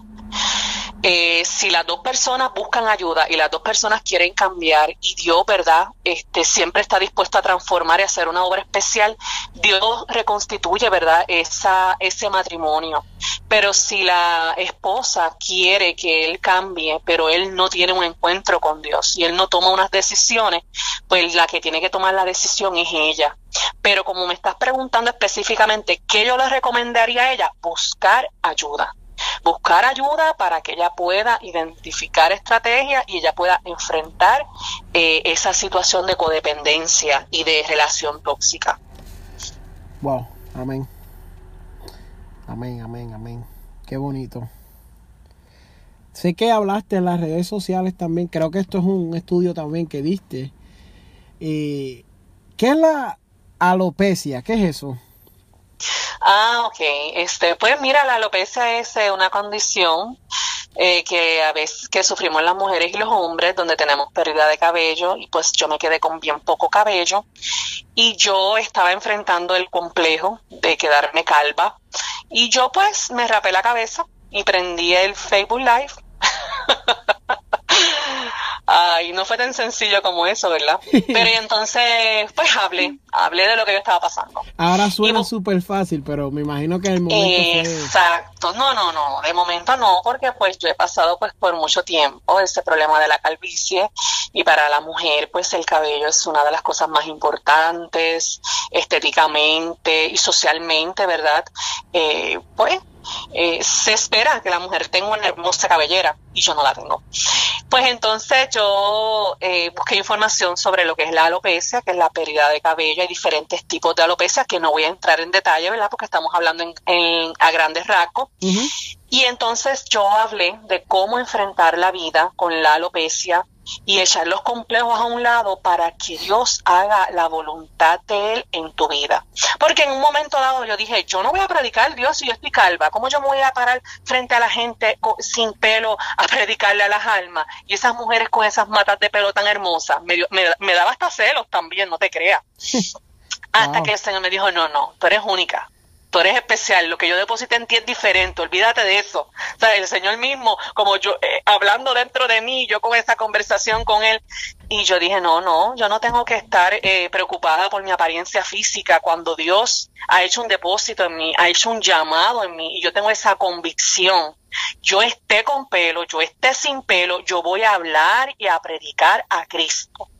Eh, si las dos personas buscan ayuda y las dos personas quieren cambiar y Dios, ¿verdad? Este, siempre está dispuesto a transformar y hacer una obra especial, Dios reconstituye, ¿verdad? Esa, ese matrimonio. Pero si la esposa quiere que él cambie, pero él no tiene un encuentro con Dios y él no toma unas decisiones, pues la que tiene que tomar la decisión es ella. Pero como me estás preguntando específicamente qué yo le recomendaría a ella, buscar ayuda buscar ayuda para que ella pueda identificar estrategias y ella pueda enfrentar eh, esa situación de codependencia y de relación tóxica. Wow, amén. Amén, amén, amén. Qué bonito. Sé que hablaste en las redes sociales también, creo que esto es un estudio también que diste. Eh, ¿Qué es la alopecia? ¿Qué es eso? Ah, ok. Este, pues mira, la alopecia es eh, una condición eh, que a veces que sufrimos las mujeres y los hombres, donde tenemos pérdida de cabello y pues yo me quedé con bien poco cabello y yo estaba enfrentando el complejo de quedarme calva y yo pues me rapé la cabeza y prendí el Facebook Live Ay, no fue tan sencillo como eso, ¿verdad? Pero y entonces, pues hablé, hablé de lo que yo estaba pasando. Ahora suena súper fácil, pero me imagino que el momento Exacto, no, no, no, de momento no, porque pues yo he pasado pues por mucho tiempo ese problema de la calvicie y para la mujer pues el cabello es una de las cosas más importantes estéticamente y socialmente, ¿verdad? Eh, pues eh, se espera que la mujer tenga una hermosa cabellera y yo no la tengo. Pues entonces yo eh, busqué información sobre lo que es la alopecia, que es la pérdida de cabello. Hay diferentes tipos de alopecia que no voy a entrar en detalle, ¿verdad? Porque estamos hablando en, a grandes rasgos. Y entonces yo hablé de cómo enfrentar la vida con la alopecia, y echar los complejos a un lado para que Dios haga la voluntad de Él en tu vida. Porque en un momento dado yo dije, yo no voy a predicar Dios si yo estoy calva, ¿cómo yo me voy a parar frente a la gente sin pelo a predicarle a las almas? Y esas mujeres con esas matas de pelo tan hermosas, me, me, daba hasta celos también, no te creas. Hasta que el Señor me dijo, no, no, tú eres única, tú eres especial, lo que yo deposité en ti es diferente, olvídate de eso. O sea, el Señor mismo, como yo, eh, hablando dentro de mí, yo con esa conversación con Él, y yo dije, no, no, yo no tengo que estar eh, preocupada por mi apariencia física cuando Dios ha hecho un depósito en mí, ha hecho un llamado en mí, y yo tengo esa convicción. Yo esté con pelo, yo esté sin pelo, yo voy a hablar y a predicar a Cristo.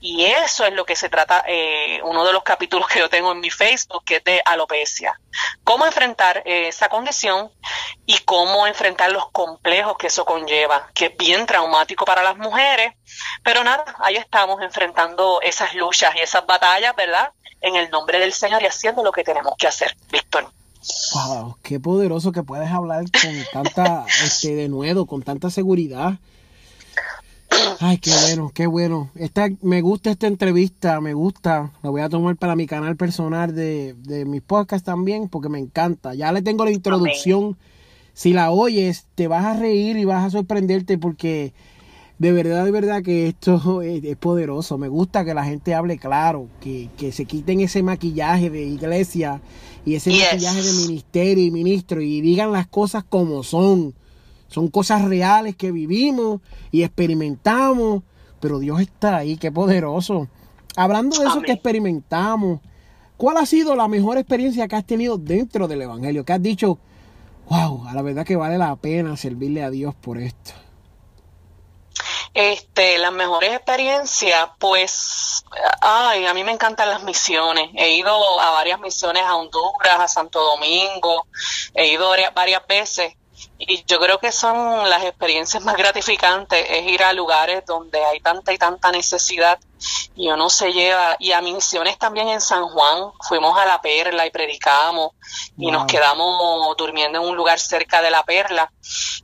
Y eso es lo que se trata, eh, uno de los capítulos que yo tengo en mi Facebook, que es de alopecia. Cómo enfrentar eh, esa condición y cómo enfrentar los complejos que eso conlleva, que es bien traumático para las mujeres. Pero nada, ahí estamos enfrentando esas luchas y esas batallas, ¿verdad? En el nombre del Señor y haciendo lo que tenemos que hacer, Víctor. Wow, qué poderoso que puedes hablar con tanta este de nuevo, con tanta seguridad Ay, qué bueno, qué bueno. Esta, me gusta esta entrevista, me gusta. La voy a tomar para mi canal personal de, de mis podcasts también, porque me encanta. Ya le tengo la introducción. Si la oyes, te vas a reír y vas a sorprenderte porque de verdad, de verdad que esto es, poderoso. Me gusta que la gente hable claro, que, que se quiten ese maquillaje de iglesia y ese maquillaje de ministerio y ministro y digan las cosas como son son cosas reales que vivimos y experimentamos, pero Dios está ahí, qué poderoso. Hablando de eso que experimentamos, ¿cuál ha sido la mejor experiencia que has tenido dentro del Evangelio? Que has dicho, wow, a la verdad que vale la pena servirle a Dios por esto. Este, las mejores experiencias, pues, ay, a mí me encantan las misiones. He ido a varias misiones a Honduras, a Santo Domingo, he ido varias veces y yo creo que son las experiencias más gratificantes, es ir a lugares donde hay tanta y tanta necesidad y uno se lleva, y a misiones también en San Juan, fuimos a la Perla y predicamos y nos quedamos durmiendo en un lugar cerca de la Perla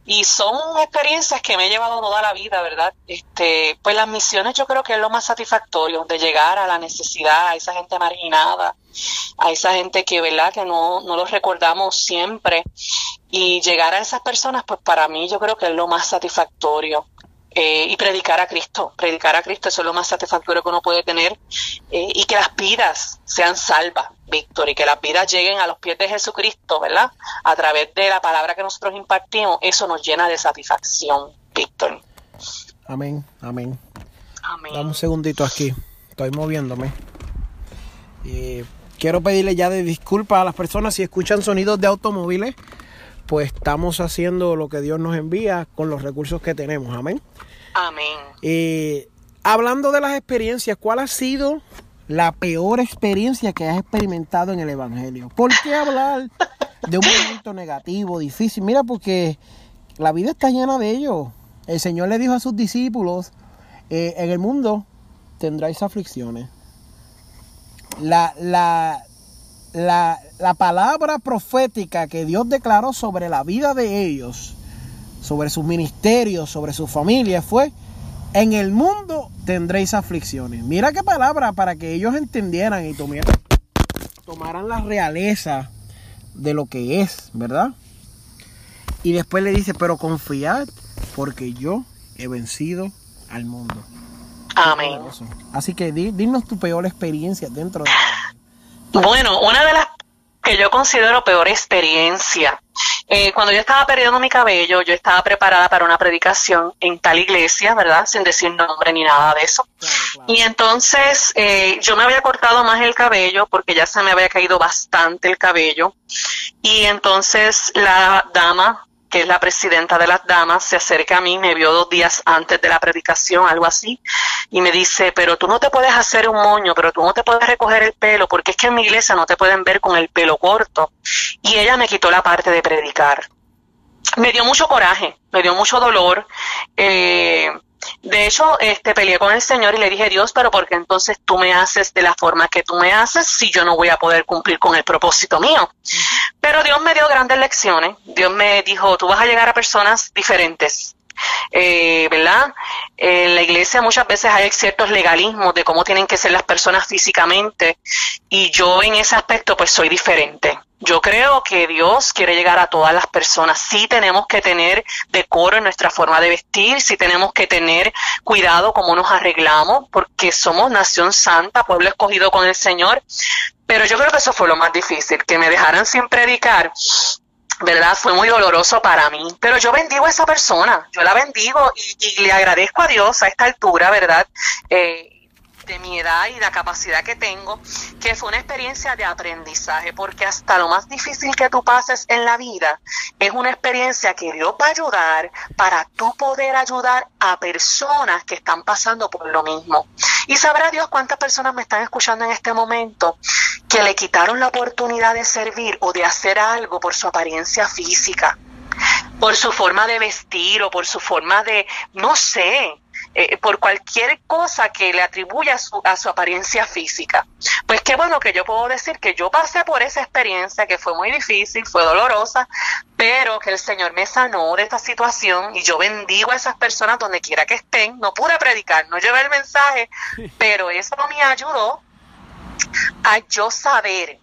y son experiencias que me he llevado toda la vida, ¿verdad? Este, pues las misiones yo creo que es lo más satisfactorio, de llegar a la necesidad, a esa gente marginada, a esa gente que, ¿verdad? Que no, no los recordamos siempre y llegar a esas personas, pues para mí yo creo que es lo más satisfactorio. Eh, y predicar a Cristo, predicar a Cristo, eso es lo más satisfactorio que uno puede tener, eh, y que las vidas sean salvas, Víctor, y que las vidas lleguen a los pies de Jesucristo, ¿verdad? A través de la palabra que nosotros impartimos, eso nos llena de satisfacción, Víctor. Amén, amén. Amén. Dame un segundito aquí, estoy moviéndome. quiero pedirle ya de disculpas a las personas si escuchan sonidos de automóviles pues estamos haciendo lo que Dios nos envía con los recursos que tenemos. Amén. Amén. Eh, hablando de las experiencias, ¿cuál ha sido la peor experiencia que has experimentado en el Evangelio? ¿Por qué hablar de un momento negativo, difícil? Mira, porque la vida está llena de ello. El Señor le dijo a sus discípulos, eh, en el mundo tendráis aflicciones. La, la, la, palabra profética que Dios declaró sobre la vida de ellos, sobre sus ministerios, sobre su familia, fue, en el mundo tendréis aflicciones. Mira qué palabra para que ellos entendieran y tomaran, tomaran la realeza de lo que es, ¿verdad? Y después le dice, pero confiad porque yo he vencido al mundo. Amén. Así que dinos tu peor experiencia dentro de... Bueno, una de las que yo considero peor experiencia eh, cuando yo estaba perdiendo mi cabello, yo estaba preparada para una predicación en tal iglesia, ¿verdad? Sin decir nombre ni nada de eso. Y entonces eh, yo me había cortado más el cabello porque ya se me había caído bastante el cabello. Y entonces la dama que es la presidenta de las damas, se acerca a mí, me vio dos días antes de la predicación, algo así, y me dice, pero tú no te puedes hacer un moño, pero tú no te puedes recoger el pelo, porque es que en mi iglesia no te pueden ver con el pelo corto. Y ella me quitó la parte de predicar. Me dio mucho coraje, me dio mucho dolor. Eh, de hecho, este, peleé con el Señor y le dije, Dios, pero ¿por qué entonces tú me haces de la forma que tú me haces si yo no voy a poder cumplir con el propósito mío? Pero Dios me dio grandes lecciones. Dios me dijo, tú vas a llegar a personas diferentes. Eh, ¿Verdad? En la iglesia muchas veces hay ciertos legalismos de cómo tienen que ser las personas físicamente y yo en ese aspecto pues soy diferente. Yo creo que Dios quiere llegar a todas las personas. Sí tenemos que tener decoro en nuestra forma de vestir, sí tenemos que tener cuidado cómo nos arreglamos, porque somos nación santa, pueblo escogido con el Señor. Pero yo creo que eso fue lo más difícil, que me dejaran sin predicar. ¿Verdad? Fue muy doloroso para mí, pero yo bendigo a esa persona, yo la bendigo y, le agradezco a Dios a esta altura, ¿verdad? Eh, de mi edad y la capacidad que tengo, que fue una experiencia de aprendizaje, porque hasta lo más difícil que tú pases en la vida es una experiencia que Dios va a ayudar para tú poder ayudar a personas que están pasando por lo mismo. Y sabrá Dios cuántas personas me están escuchando en este momento que le quitaron la oportunidad de servir o de hacer algo por su apariencia física por su forma de vestir o por su forma de, no sé, eh, por cualquier cosa que le atribuya a su, a su apariencia física. Pues qué bueno que yo puedo decir que yo pasé por esa experiencia que fue muy difícil, fue dolorosa, pero que el Señor me sanó de esta situación y yo bendigo a esas personas donde quiera que estén. No pude predicar, no llevé el mensaje, pero eso me ayudó a yo saber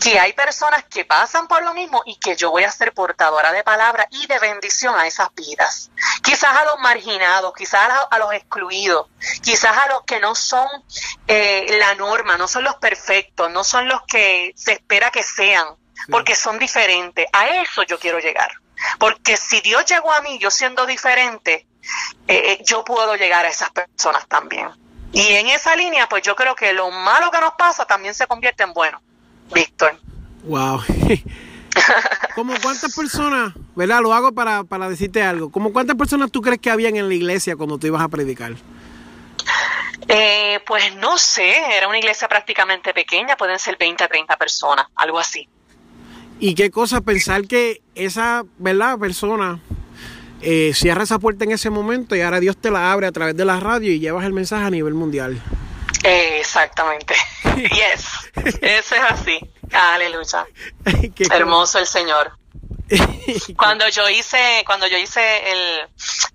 que hay personas que pasan por lo mismo y que yo voy a ser portadora de palabra y de bendición a esas vidas. Quizás a los marginados, quizás a los, excluidos, quizás a los que no son eh, la norma, no son los perfectos, no son los que se espera que sean, porque son diferentes. A eso yo quiero llegar. Porque si Dios llegó a mí, yo siendo diferente, eh, eh, yo puedo llegar a esas personas también. Y en esa línea, pues yo creo que lo malo que nos pasa también se convierte en bueno. Víctor. Wow. ¿Cómo cuántas personas, verdad? Lo hago para, para decirte algo. ¿Cómo cuántas personas tú crees que habían en la iglesia cuando tú ibas a predicar? Eh, pues no sé, era una iglesia prácticamente pequeña, pueden ser 20 a 30 personas, algo así. ¿Y qué cosa pensar que esa, ¿verdad? Persona eh, cierra esa puerta en ese momento y ahora Dios te la abre a través de la radio y llevas el mensaje a nivel mundial? exactamente. yes. Eso es así. Aleluya. Hermoso el Señor. cuando yo hice, cuando yo hice el,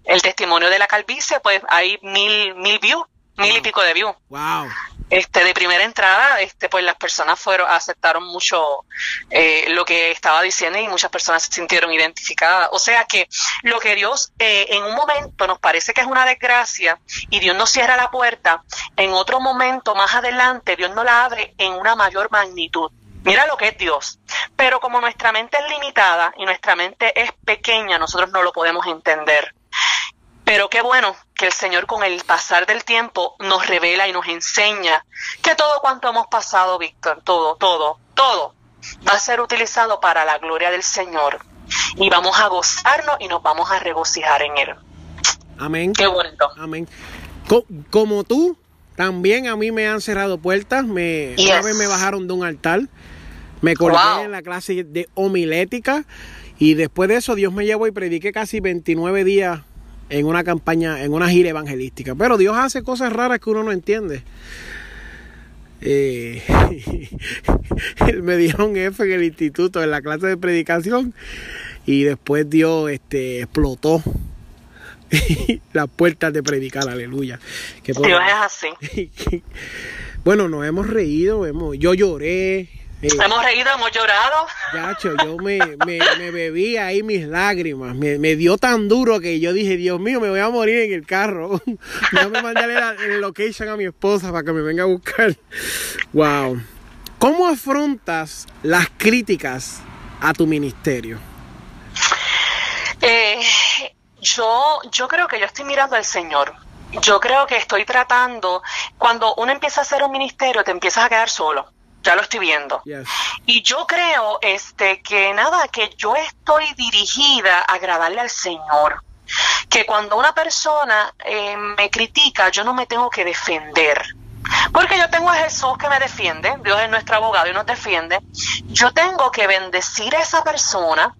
el testimonio de la calvicie, pues hay mil, mil views, mil y pico de views. Wow este de primera entrada este pues las personas fueron aceptaron mucho eh, lo que estaba diciendo y muchas personas se sintieron identificadas o sea que lo que Dios eh, en un momento nos parece que es una desgracia y Dios nos cierra la puerta en otro momento más adelante Dios nos la abre en una mayor magnitud Mira lo que es Dios. Pero como nuestra mente es limitada y nuestra mente es pequeña, nosotros no lo podemos entender. Pero qué bueno que el Señor con el pasar del tiempo nos revela y nos enseña que todo cuanto hemos pasado, Víctor, todo, todo, todo, va a ser utilizado para la gloria del Señor. Y vamos a gozarnos y nos vamos a regocijar en Él. Amén. Qué bonito. Amén. como tú, también a mí me han cerrado puertas. Me, vez me bajaron de un altar. Me colgué en la clase de homilética. Y después de eso, Dios me llevó y prediqué casi 29 días en una campaña, en una gira evangelística. Pero Dios hace cosas raras que uno no entiende. Eh, me dieron F en el instituto, en la clase de predicación, y después Dios este, explotó las puertas de predicar, aleluya. Dios es así. bueno, nos hemos reído, hemos, yo lloré, hemos reído, hemos llorado. Gacho, yo me, me, bebí ahí mis lágrimas. Me, dio tan duro que yo dije, Dios mío, me voy a morir en el carro. me mandé la, location a mi esposa para que me venga a buscar. Wow. ¿Cómo afrontas las críticas a tu ministerio? yo, yo creo que yo estoy mirando al Señor. Yo creo que estoy tratando, cuando uno empieza a hacer un ministerio, te empiezas a quedar solo. Ya lo estoy viendo. Y yo creo este que nada, que yo estoy dirigida a agradarle al Señor que cuando una persona eh, me critica, yo no me tengo que defender. Porque yo tengo a Jesús que me defiende, Dios es nuestro abogado y nos defiende. Yo tengo que bendecir a esa persona,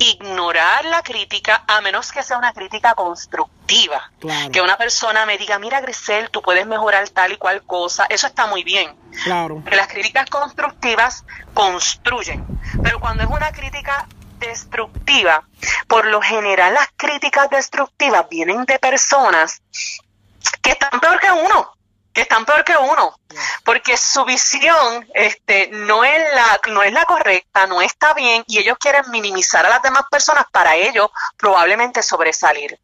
ignorar la crítica, a menos que sea una crítica constructiva. Que una persona me diga, mira Grisel, tú puedes mejorar tal y cual cosa, eso está muy bien. Claro. Que las críticas constructivas construyen. Pero cuando es una crítica destructiva, por lo general las críticas destructivas vienen de personas que están peor que uno están peor que uno, porque su visión este, no, es la, no es la correcta, no está bien, y ellos quieren minimizar a las demás personas para ellos probablemente sobresalir.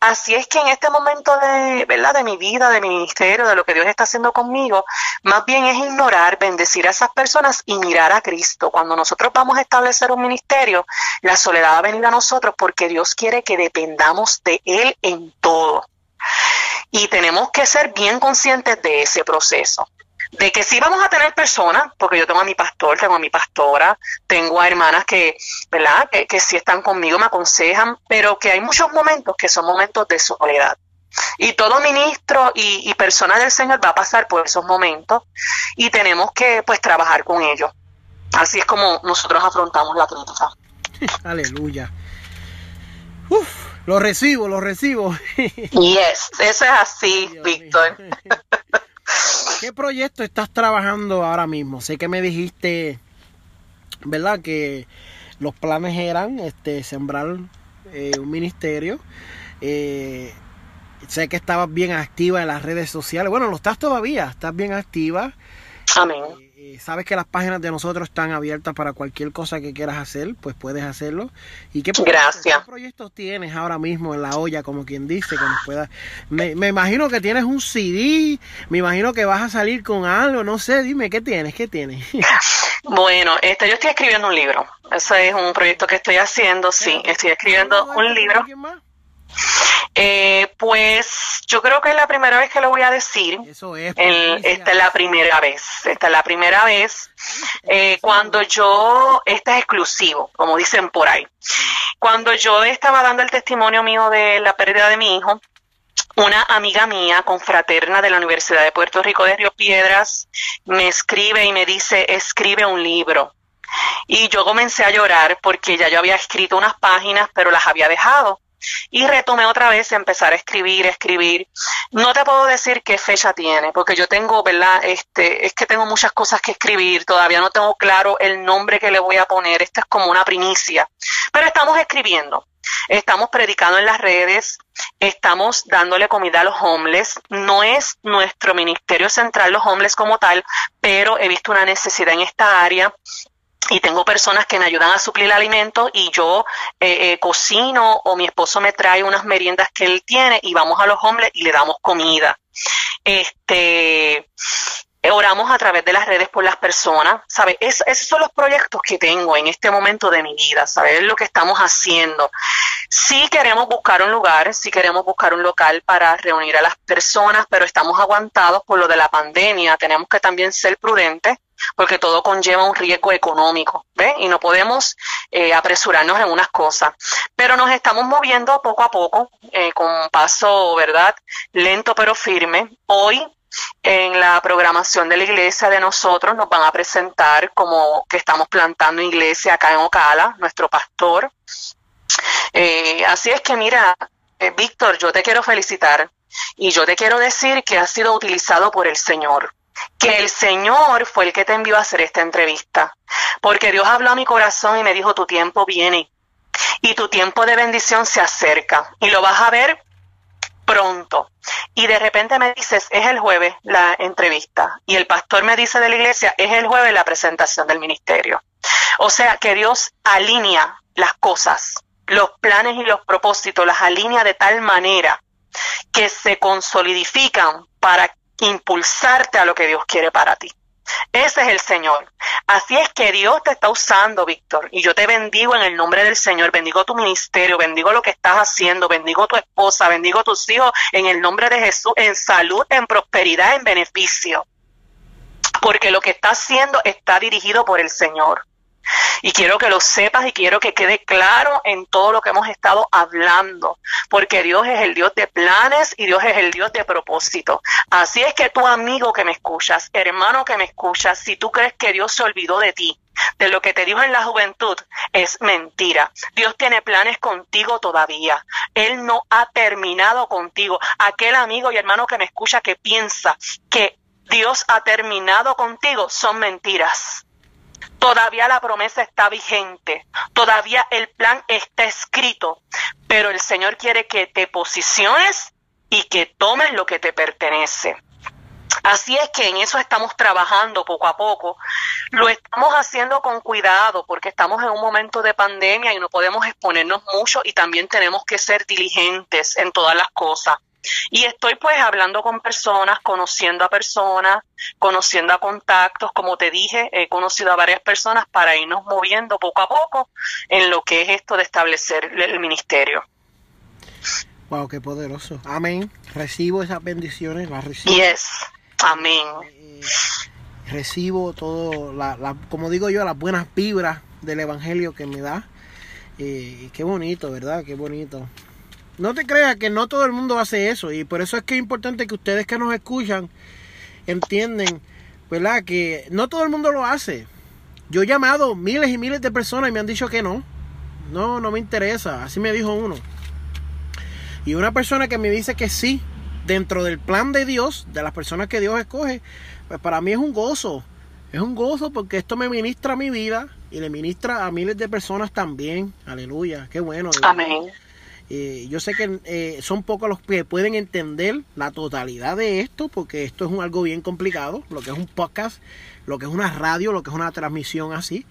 Así es que en este momento de, ¿verdad? de mi vida, de mi ministerio, de lo que Dios está haciendo conmigo, más bien es ignorar, bendecir a esas personas y mirar a Cristo. Cuando nosotros vamos a establecer un ministerio, la soledad va a venir a nosotros porque Dios quiere que dependamos de Él en todo. Y tenemos que ser bien conscientes de ese proceso. De que sí vamos a tener personas, porque yo tengo a mi pastor, tengo a mi pastora, tengo a hermanas que, ¿verdad? Que, que sí están conmigo, me aconsejan, pero que hay muchos momentos que son momentos de soledad. Y todo ministro y, y, persona del Señor va a pasar por esos momentos y tenemos que pues trabajar con ellos. Así es como nosotros afrontamos la crítica. Aleluya. Uf. Lo recibo, lo recibo. Yes, eso es así, Víctor. ¿Qué proyecto estás trabajando ahora mismo? Sé que me dijiste, ¿verdad? Que los planes eran este, sembrar eh, un ministerio. Eh, sé que estabas bien activa en las redes sociales. Bueno, lo estás todavía, estás bien activa. Amén. Eh, sabes que las páginas de nosotros están abiertas para cualquier cosa que quieras hacer, pues puedes hacerlo. ¿Y qué, Gracias. ¿qué proyectos tienes ahora mismo en la olla, como quien dice, que nos pueda... Me, me, imagino que tienes un CD, me imagino que vas a salir con algo, no sé, dime, ¿qué tienes? ¿Qué tienes? Bueno, este, yo estoy escribiendo un libro. Ese es un proyecto que estoy haciendo, sí. Estoy escribiendo un libro. Eh, pues yo creo que es la primera vez que lo voy a decir. Eso es. esta es la primera vez. Esta es la primera vez. Eh, cuando yo, este es exclusivo, como dicen por ahí. Cuando yo estaba dando el testimonio mío de la pérdida de mi hijo, una amiga mía, confraterna de la Universidad de Puerto Rico de Río Piedras, me escribe y me dice, escribe un libro. Y yo comencé a llorar porque ya yo había escrito unas páginas, pero las había dejado y retomé otra vez empezar a escribir, escribir. No te puedo decir qué fecha tiene, porque yo tengo, ¿verdad? Este, es que tengo muchas cosas que escribir, todavía no tengo claro el nombre que le voy a poner, esto es como una primicia, pero estamos escribiendo. Estamos predicando en las redes, estamos dándole comida a los homeless. No es nuestro ministerio central los homeless como tal, pero he visto una necesidad en esta área y tengo personas que me ayudan a suplir el alimento y yo eh, eh, cocino o mi esposo me trae unas meriendas que él tiene y vamos a los hombres y le damos comida. Este, oramos a través de las redes por las personas, ¿sabes? esos son los proyectos que tengo en este momento de mi vida, ¿sabes? lo que estamos haciendo. Sí queremos buscar un lugar, sí queremos buscar un local para reunir a las personas, pero estamos aguantados por lo de la pandemia. Tenemos que también ser prudentes porque todo conlleva un riesgo económico, ¿ves? Y no podemos eh, apresurarnos en unas cosas. Pero nos estamos moviendo poco a poco, eh, con un paso, ¿verdad? Lento pero firme. Hoy en la programación de la iglesia de nosotros nos van a presentar como que estamos plantando iglesia acá en Ocala, nuestro pastor. Eh, así es que mira, Víctor, yo te quiero felicitar y yo te quiero decir que has sido utilizado por el Señor que el Señor fue el que te envió a hacer esta entrevista, porque Dios habló a mi corazón y me dijo, tu tiempo viene y tu tiempo de bendición se acerca y lo vas a ver pronto. Y de repente me dices, es el jueves la entrevista. Y el pastor me dice de la iglesia, es el jueves la presentación del ministerio. O sea que Dios alinea las cosas, los planes y los propósitos, las alinea de tal manera que se consolidifican para impulsarte a lo que Dios quiere para ti. Ese es el Señor. Así es que Dios te está usando, Víctor. Y yo te bendigo en el nombre del Señor. Bendigo tu ministerio, bendigo lo que estás haciendo, bendigo tu esposa, bendigo tus hijos en el nombre de Jesús, en salud, en prosperidad, en beneficio. Porque lo que estás haciendo está dirigido por el Señor. Y quiero que lo sepas y quiero que quede claro en todo lo que hemos estado hablando, porque Dios es el Dios de planes y Dios es el Dios de propósito. Así es que tu amigo que me escuchas, hermano que me escuchas, si tú crees que Dios se olvidó de ti, de lo que te dijo en la juventud, es mentira. Dios tiene planes contigo todavía. Él no ha terminado contigo. Aquel amigo y hermano que me escucha que piensa que Dios ha terminado contigo son mentiras. Todavía la promesa está vigente, todavía el plan está escrito, pero el Señor quiere que te posiciones y que tomes lo que te pertenece. Así es que en eso estamos trabajando poco a poco. Lo estamos haciendo con cuidado porque estamos en un momento de pandemia y no podemos exponernos mucho y también tenemos que ser diligentes en todas las cosas. Y estoy pues hablando con personas, conociendo a personas, conociendo a contactos, como te dije, he conocido a varias personas para irnos moviendo poco a poco en lo que es esto de establecer el ministerio. Wow, qué poderoso. Amén. Recibo esas bendiciones, las recibo. Yes. Amén. Eh, recibo todo, la, como digo yo, las buenas vibras del Evangelio que me da. Eh, qué bonito, ¿verdad? Qué bonito. No te creas que no todo el mundo hace eso y por eso es que es importante que ustedes que nos escuchan entienden, ¿verdad? Que no todo el mundo lo hace. Yo he llamado miles y miles de personas y me han dicho que no. No, no me interesa. Así me dijo uno. Y una persona que me dice que sí, dentro del plan de Dios, de las personas que Dios escoge, pues para mí es un gozo. Es un gozo porque esto me ministra mi vida y le ministra a miles de personas también. Aleluya, qué bueno. Amén. Eh, yo sé que eh, son pocos los que pueden entender la totalidad de esto, porque esto es un, algo bien complicado, lo que es un podcast, lo que es una radio, lo que es una transmisión así.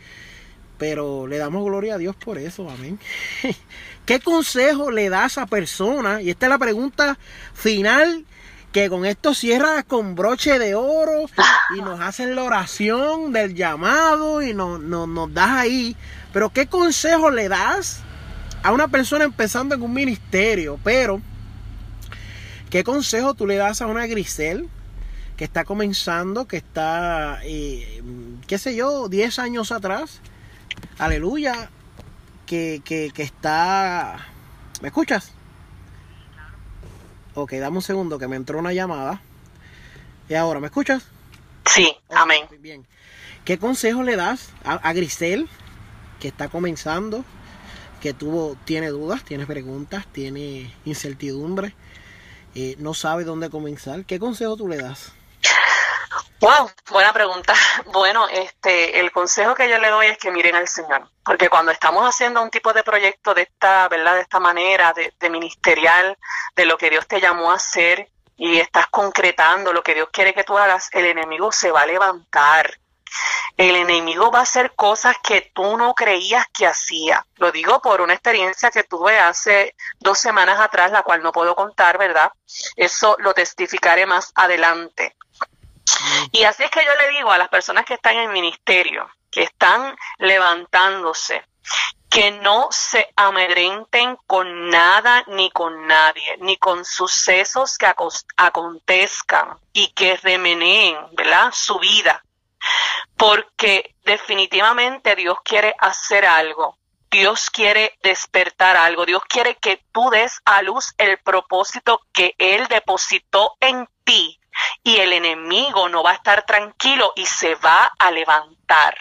Pero le damos gloria a Dios por eso, amén. ¿Qué consejo le da a persona? Y esta es la pregunta final que con esto cierra con broche de oro y nos hacen la oración del llamado y nos, nos, nos das ahí. Pero ¿qué consejo le das a una persona empezando en un ministerio, pero ¿qué consejo tú le das a una Grisel que está comenzando, que está, eh, qué sé yo, 10 años atrás? Aleluya, que, que, que está... ¿Me escuchas? Ok, dame un segundo que me entró una llamada. ¿Y ahora me escuchas? Sí, amén. Bien. ¿Qué consejo le das a, a Grisel que está comenzando? Que tuvo, tiene dudas, tiene preguntas, tiene incertidumbre, eh, no sabe dónde comenzar. ¿Qué consejo tú le das? Wow, buena pregunta. Bueno, este, el consejo que yo le doy es que miren al Señor, porque cuando estamos haciendo un tipo de proyecto de esta, ¿verdad? De esta manera, de, de ministerial, de lo que Dios te llamó a hacer y estás concretando lo que Dios quiere que tú hagas, el enemigo se va a levantar el enemigo va a hacer cosas que tú no creías que hacía. Lo digo por una experiencia que tuve hace dos semanas atrás, la cual no puedo contar, ¿verdad? Eso lo testificaré más adelante. Y así es que yo le digo a las personas que están en el ministerio, que están levantándose, que no se amedrenten con nada ni con nadie, ni con sucesos que acontezcan y que remeneen, ¿verdad? Su vida porque definitivamente Dios quiere hacer algo. Dios quiere despertar algo. Dios quiere que tú des a luz el propósito que Él depositó en ti. Y el enemigo no va a estar tranquilo y se va a levantar.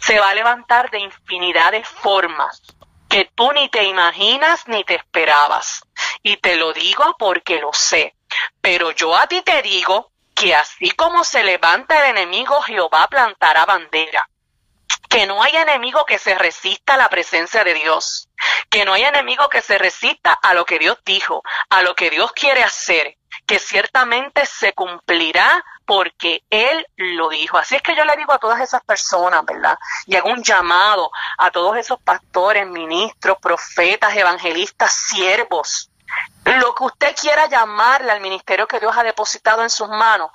Se va a levantar de infinidad de formas que tú ni te imaginas ni te esperabas. Y te lo digo porque lo sé. Pero yo a ti te digo que así como se levanta el enemigo, Jehová plantará bandera. Que no hay enemigo que se resista a la presencia de Dios. Que no hay enemigo que se resista a lo que Dios dijo, a lo que Dios quiere hacer. Que ciertamente se cumplirá porque Él lo dijo. Así es que yo le digo a todas esas personas, ¿verdad? Y hago un llamado a todos esos pastores, ministros, profetas, evangelistas, siervos, lo que usted quiera llamarle al ministerio que Dios ha depositado en sus manos,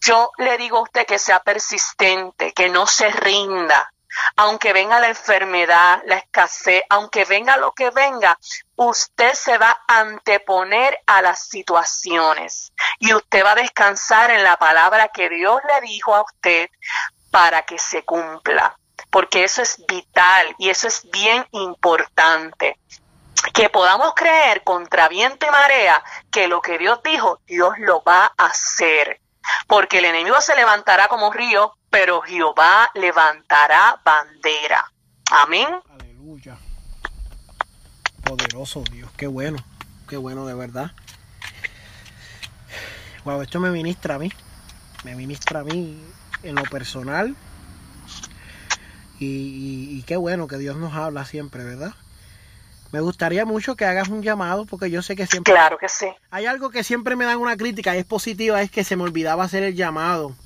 yo le digo a usted que sea persistente, que no se rinda, aunque venga la enfermedad, la escasez, aunque venga lo que venga, usted se va a anteponer a las situaciones. Y usted va a descansar en la palabra que Dios le dijo a usted para que se cumpla, porque eso es vital y eso es bien importante. Que podamos creer contra viento y marea que lo que Dios dijo, Dios lo va a hacer. Porque el enemigo se levantará como río, pero Jehová levantará bandera. Amén. Aleluya. Poderoso Dios, qué bueno, qué bueno de verdad. Wow, esto me ministra a mí, me ministra a mí en lo personal. Y, y qué bueno que Dios nos habla siempre, ¿verdad? Me gustaría mucho que hagas un llamado porque yo sé que siempre... Claro que sí. Hay algo que siempre me dan una crítica y es positiva, es que se me olvidaba hacer el llamado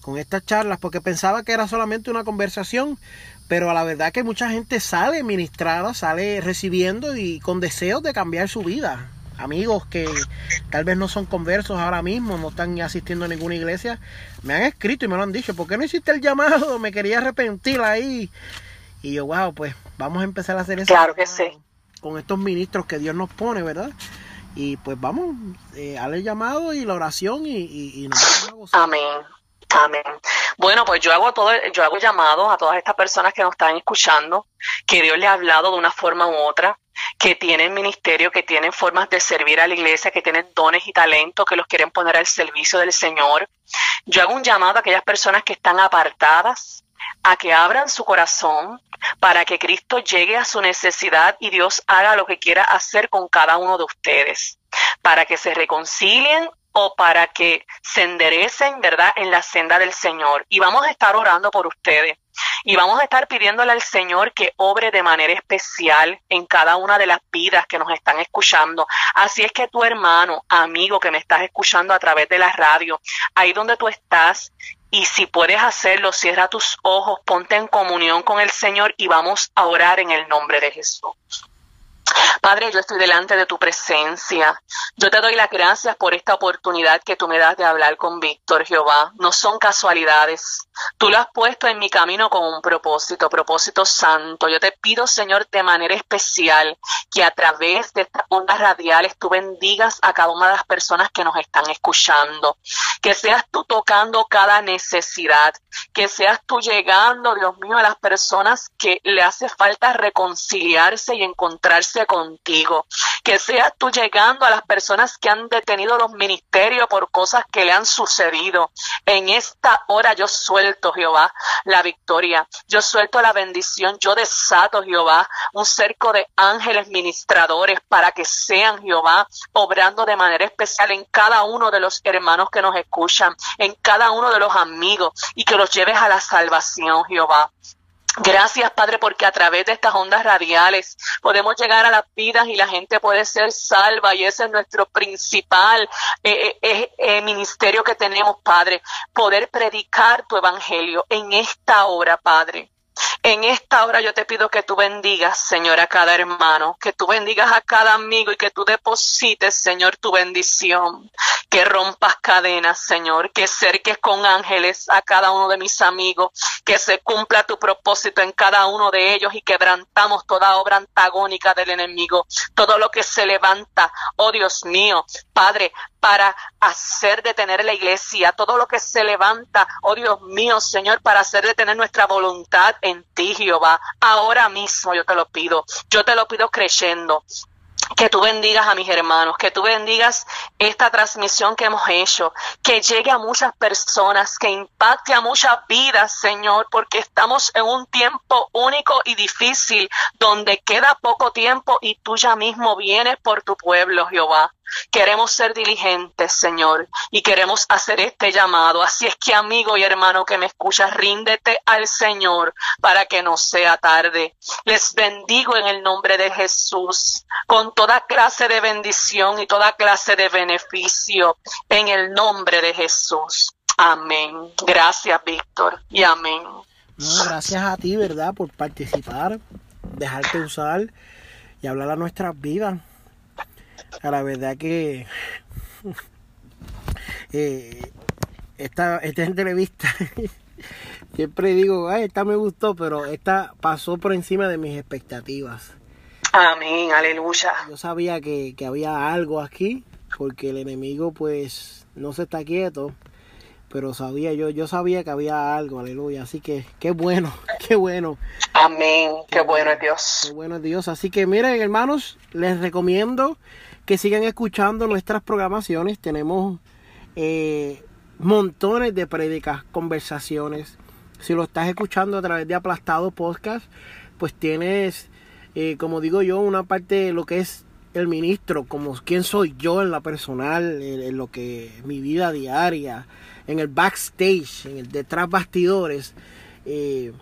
con estas charlas porque pensaba que era solamente una conversación, pero a la verdad que mucha gente sale ministrada, sale recibiendo y con deseos de cambiar su vida. Amigos que tal vez no son conversos ahora mismo, no están asistiendo a ninguna iglesia, me han escrito y me lo han dicho, ¿por qué no hiciste el llamado? Me quería arrepentir ahí. Y yo, wow, pues vamos a empezar a hacer eso. Claro que sí con estos ministros que Dios nos pone, ¿verdad? Y pues vamos, eh, al llamado y la oración y, y, nos vamos a Amén. Amén. Bueno, pues yo hago todo, yo hago llamados a todas estas personas que nos están escuchando, que Dios le ha hablado de una forma u otra, que tienen ministerio, que tienen formas de servir a la iglesia, que tienen dones y talentos, que los quieren poner al servicio del Señor. Yo hago un llamado a aquellas personas que están apartadas, a que abran su corazón para que Cristo llegue a su necesidad y Dios haga lo que quiera hacer con cada uno de ustedes, para que se reconcilien o para que se enderecen, ¿verdad?, en la senda del Señor. Y vamos a estar orando por ustedes. Y vamos a estar pidiéndole al Señor que obre de manera especial en cada una de las vidas que nos están escuchando. Así es que tu hermano, amigo que me estás escuchando a través de la radio, ahí donde tú estás, y si puedes hacerlo, cierra tus ojos, ponte en comunión con el Señor y vamos a orar en el nombre de Jesús. Padre, yo estoy delante de tu presencia. Yo te doy las gracias por esta oportunidad que tú me das de hablar con Víctor, Jehová. No son casualidades. Tú lo has puesto en mi camino con un propósito, propósito santo. Yo te pido, Señor, de manera especial que a través de estas ondas radiales tú bendigas a cada una de las personas que nos están escuchando. Que seas tú tocando cada necesidad. Que seas tú llegando, Dios mío, a las personas que le hace falta reconciliarse y encontrarse contigo. Que seas tú llegando a las personas que han detenido los ministerios por cosas que le han sucedido. En esta hora yo suelto, Jehová, la victoria. Yo suelto la bendición. Yo desato, Jehová, un cerco de ángeles ministradores para que sean, Jehová, obrando de manera especial en cada uno de los hermanos que nos escuchan, en cada uno de los amigos y que los lleves a la salvación, Jehová. Gracias, Padre, porque a través de estas ondas radiales podemos llegar a las vidas y la gente puede ser salva y ese es nuestro principal eh, eh, eh, ministerio que tenemos, Padre, poder predicar tu evangelio en esta hora, Padre. En esta hora yo te pido que tú bendigas, Señor, a cada hermano, que tú bendigas a cada amigo y que tú deposites, Señor, tu bendición, que rompas cadenas, Señor, que cerques con ángeles a cada uno de mis amigos, que se cumpla tu propósito en cada uno de ellos y quebrantamos toda obra antagónica del enemigo, todo lo que se levanta, oh Dios mío, Padre, para hacer detener la iglesia, todo lo que se levanta, oh Dios mío, Señor, para hacer detener nuestra voluntad en ti, Jehová. Ahora mismo yo te lo pido, yo te lo pido creyendo que tú bendigas a mis hermanos, que tú bendigas esta transmisión que hemos hecho, que llegue a muchas personas, que impacte a muchas vidas, Señor, porque estamos en un tiempo único y difícil, donde queda poco tiempo y tú ya mismo vienes por tu pueblo, Jehová. Queremos ser diligentes, Señor, y queremos hacer este llamado. Así es que, amigo y hermano que me escuchas, ríndete al Señor para que no sea tarde. Les bendigo en el nombre de Jesús, con toda clase de bendición y toda clase de beneficio, en el nombre de Jesús. Amén. Gracias, Víctor, y amén. gracias a ti, ¿verdad?, por participar, dejarte usar y hablar a nuestras vidas a la verdad que eh, esta, esta entrevista, siempre digo, ay, esta me gustó, pero esta pasó por encima de mis expectativas. Amén, aleluya. Yo sabía que, que había algo aquí, porque el enemigo pues no se está quieto, pero sabía yo, yo sabía que había algo, aleluya. Así que qué bueno, qué bueno. Amén, qué, bueno es Dios. Qué bueno es Dios. Así que miren, hermanos, les recomiendo que sigan escuchando nuestras programaciones. Tenemos eh, montones de prédicas, conversaciones. Si lo estás escuchando a través de Aplastado Podcast, pues tienes, eh, como digo yo, una parte de lo que es el ministro, como quién soy yo en la personal, en, lo que mi vida diaria, en el backstage, en el detrás bastidores. Eh,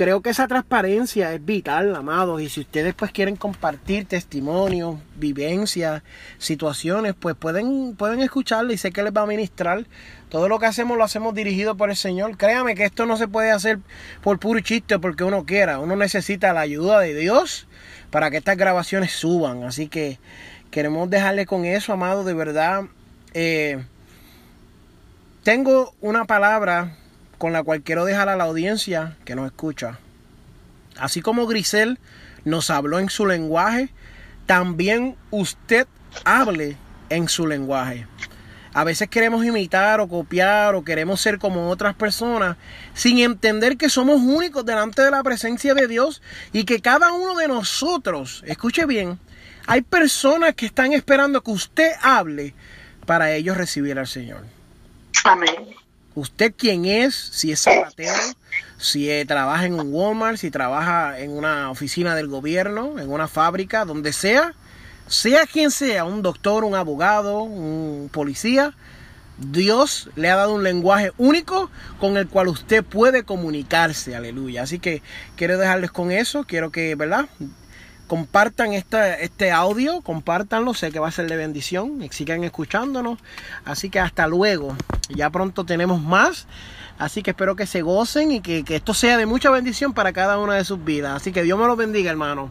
creo que esa transparencia es vital, amados, y si ustedes pues quieren compartir testimonios, vivencias, situaciones, pues pueden, pueden escucharla y sé que les va a ministrar. Todo lo que hacemos lo hacemos dirigido por el Señor. Créame que esto no se puede hacer por puro chiste porque uno quiera. Uno necesita la ayuda de Dios para que estas grabaciones suban. Así que queremos dejarle con eso, amado, de verdad. Eh, tengo una palabra con la cual quiero dejar a la audiencia que nos escucha. Así como Grisel nos habló en su lenguaje, también usted hable en su lenguaje. A veces queremos imitar o copiar o queremos ser como otras personas sin entender que somos únicos delante de la presencia de Dios y que cada uno de nosotros, escuche bien, hay personas que están esperando que usted hable para ellos recibir al Señor. Amén. Usted quién es, si es zapatero, si eh, trabaja en un Walmart, si trabaja en una oficina del gobierno, en una fábrica, donde sea, sea quien sea, un doctor, un abogado, un policía, Dios le ha dado un lenguaje único con el cual usted puede comunicarse, aleluya. Así que quiero dejarles con eso, quiero que, ¿verdad? Compartan este, audio, compártanlo, sé que va a ser de bendición, sigan escuchándonos. Así que hasta luego, ya pronto tenemos más. Así que espero que se gocen y que, que esto sea de mucha bendición para cada una de sus vidas. Así que Dios me los bendiga, hermano.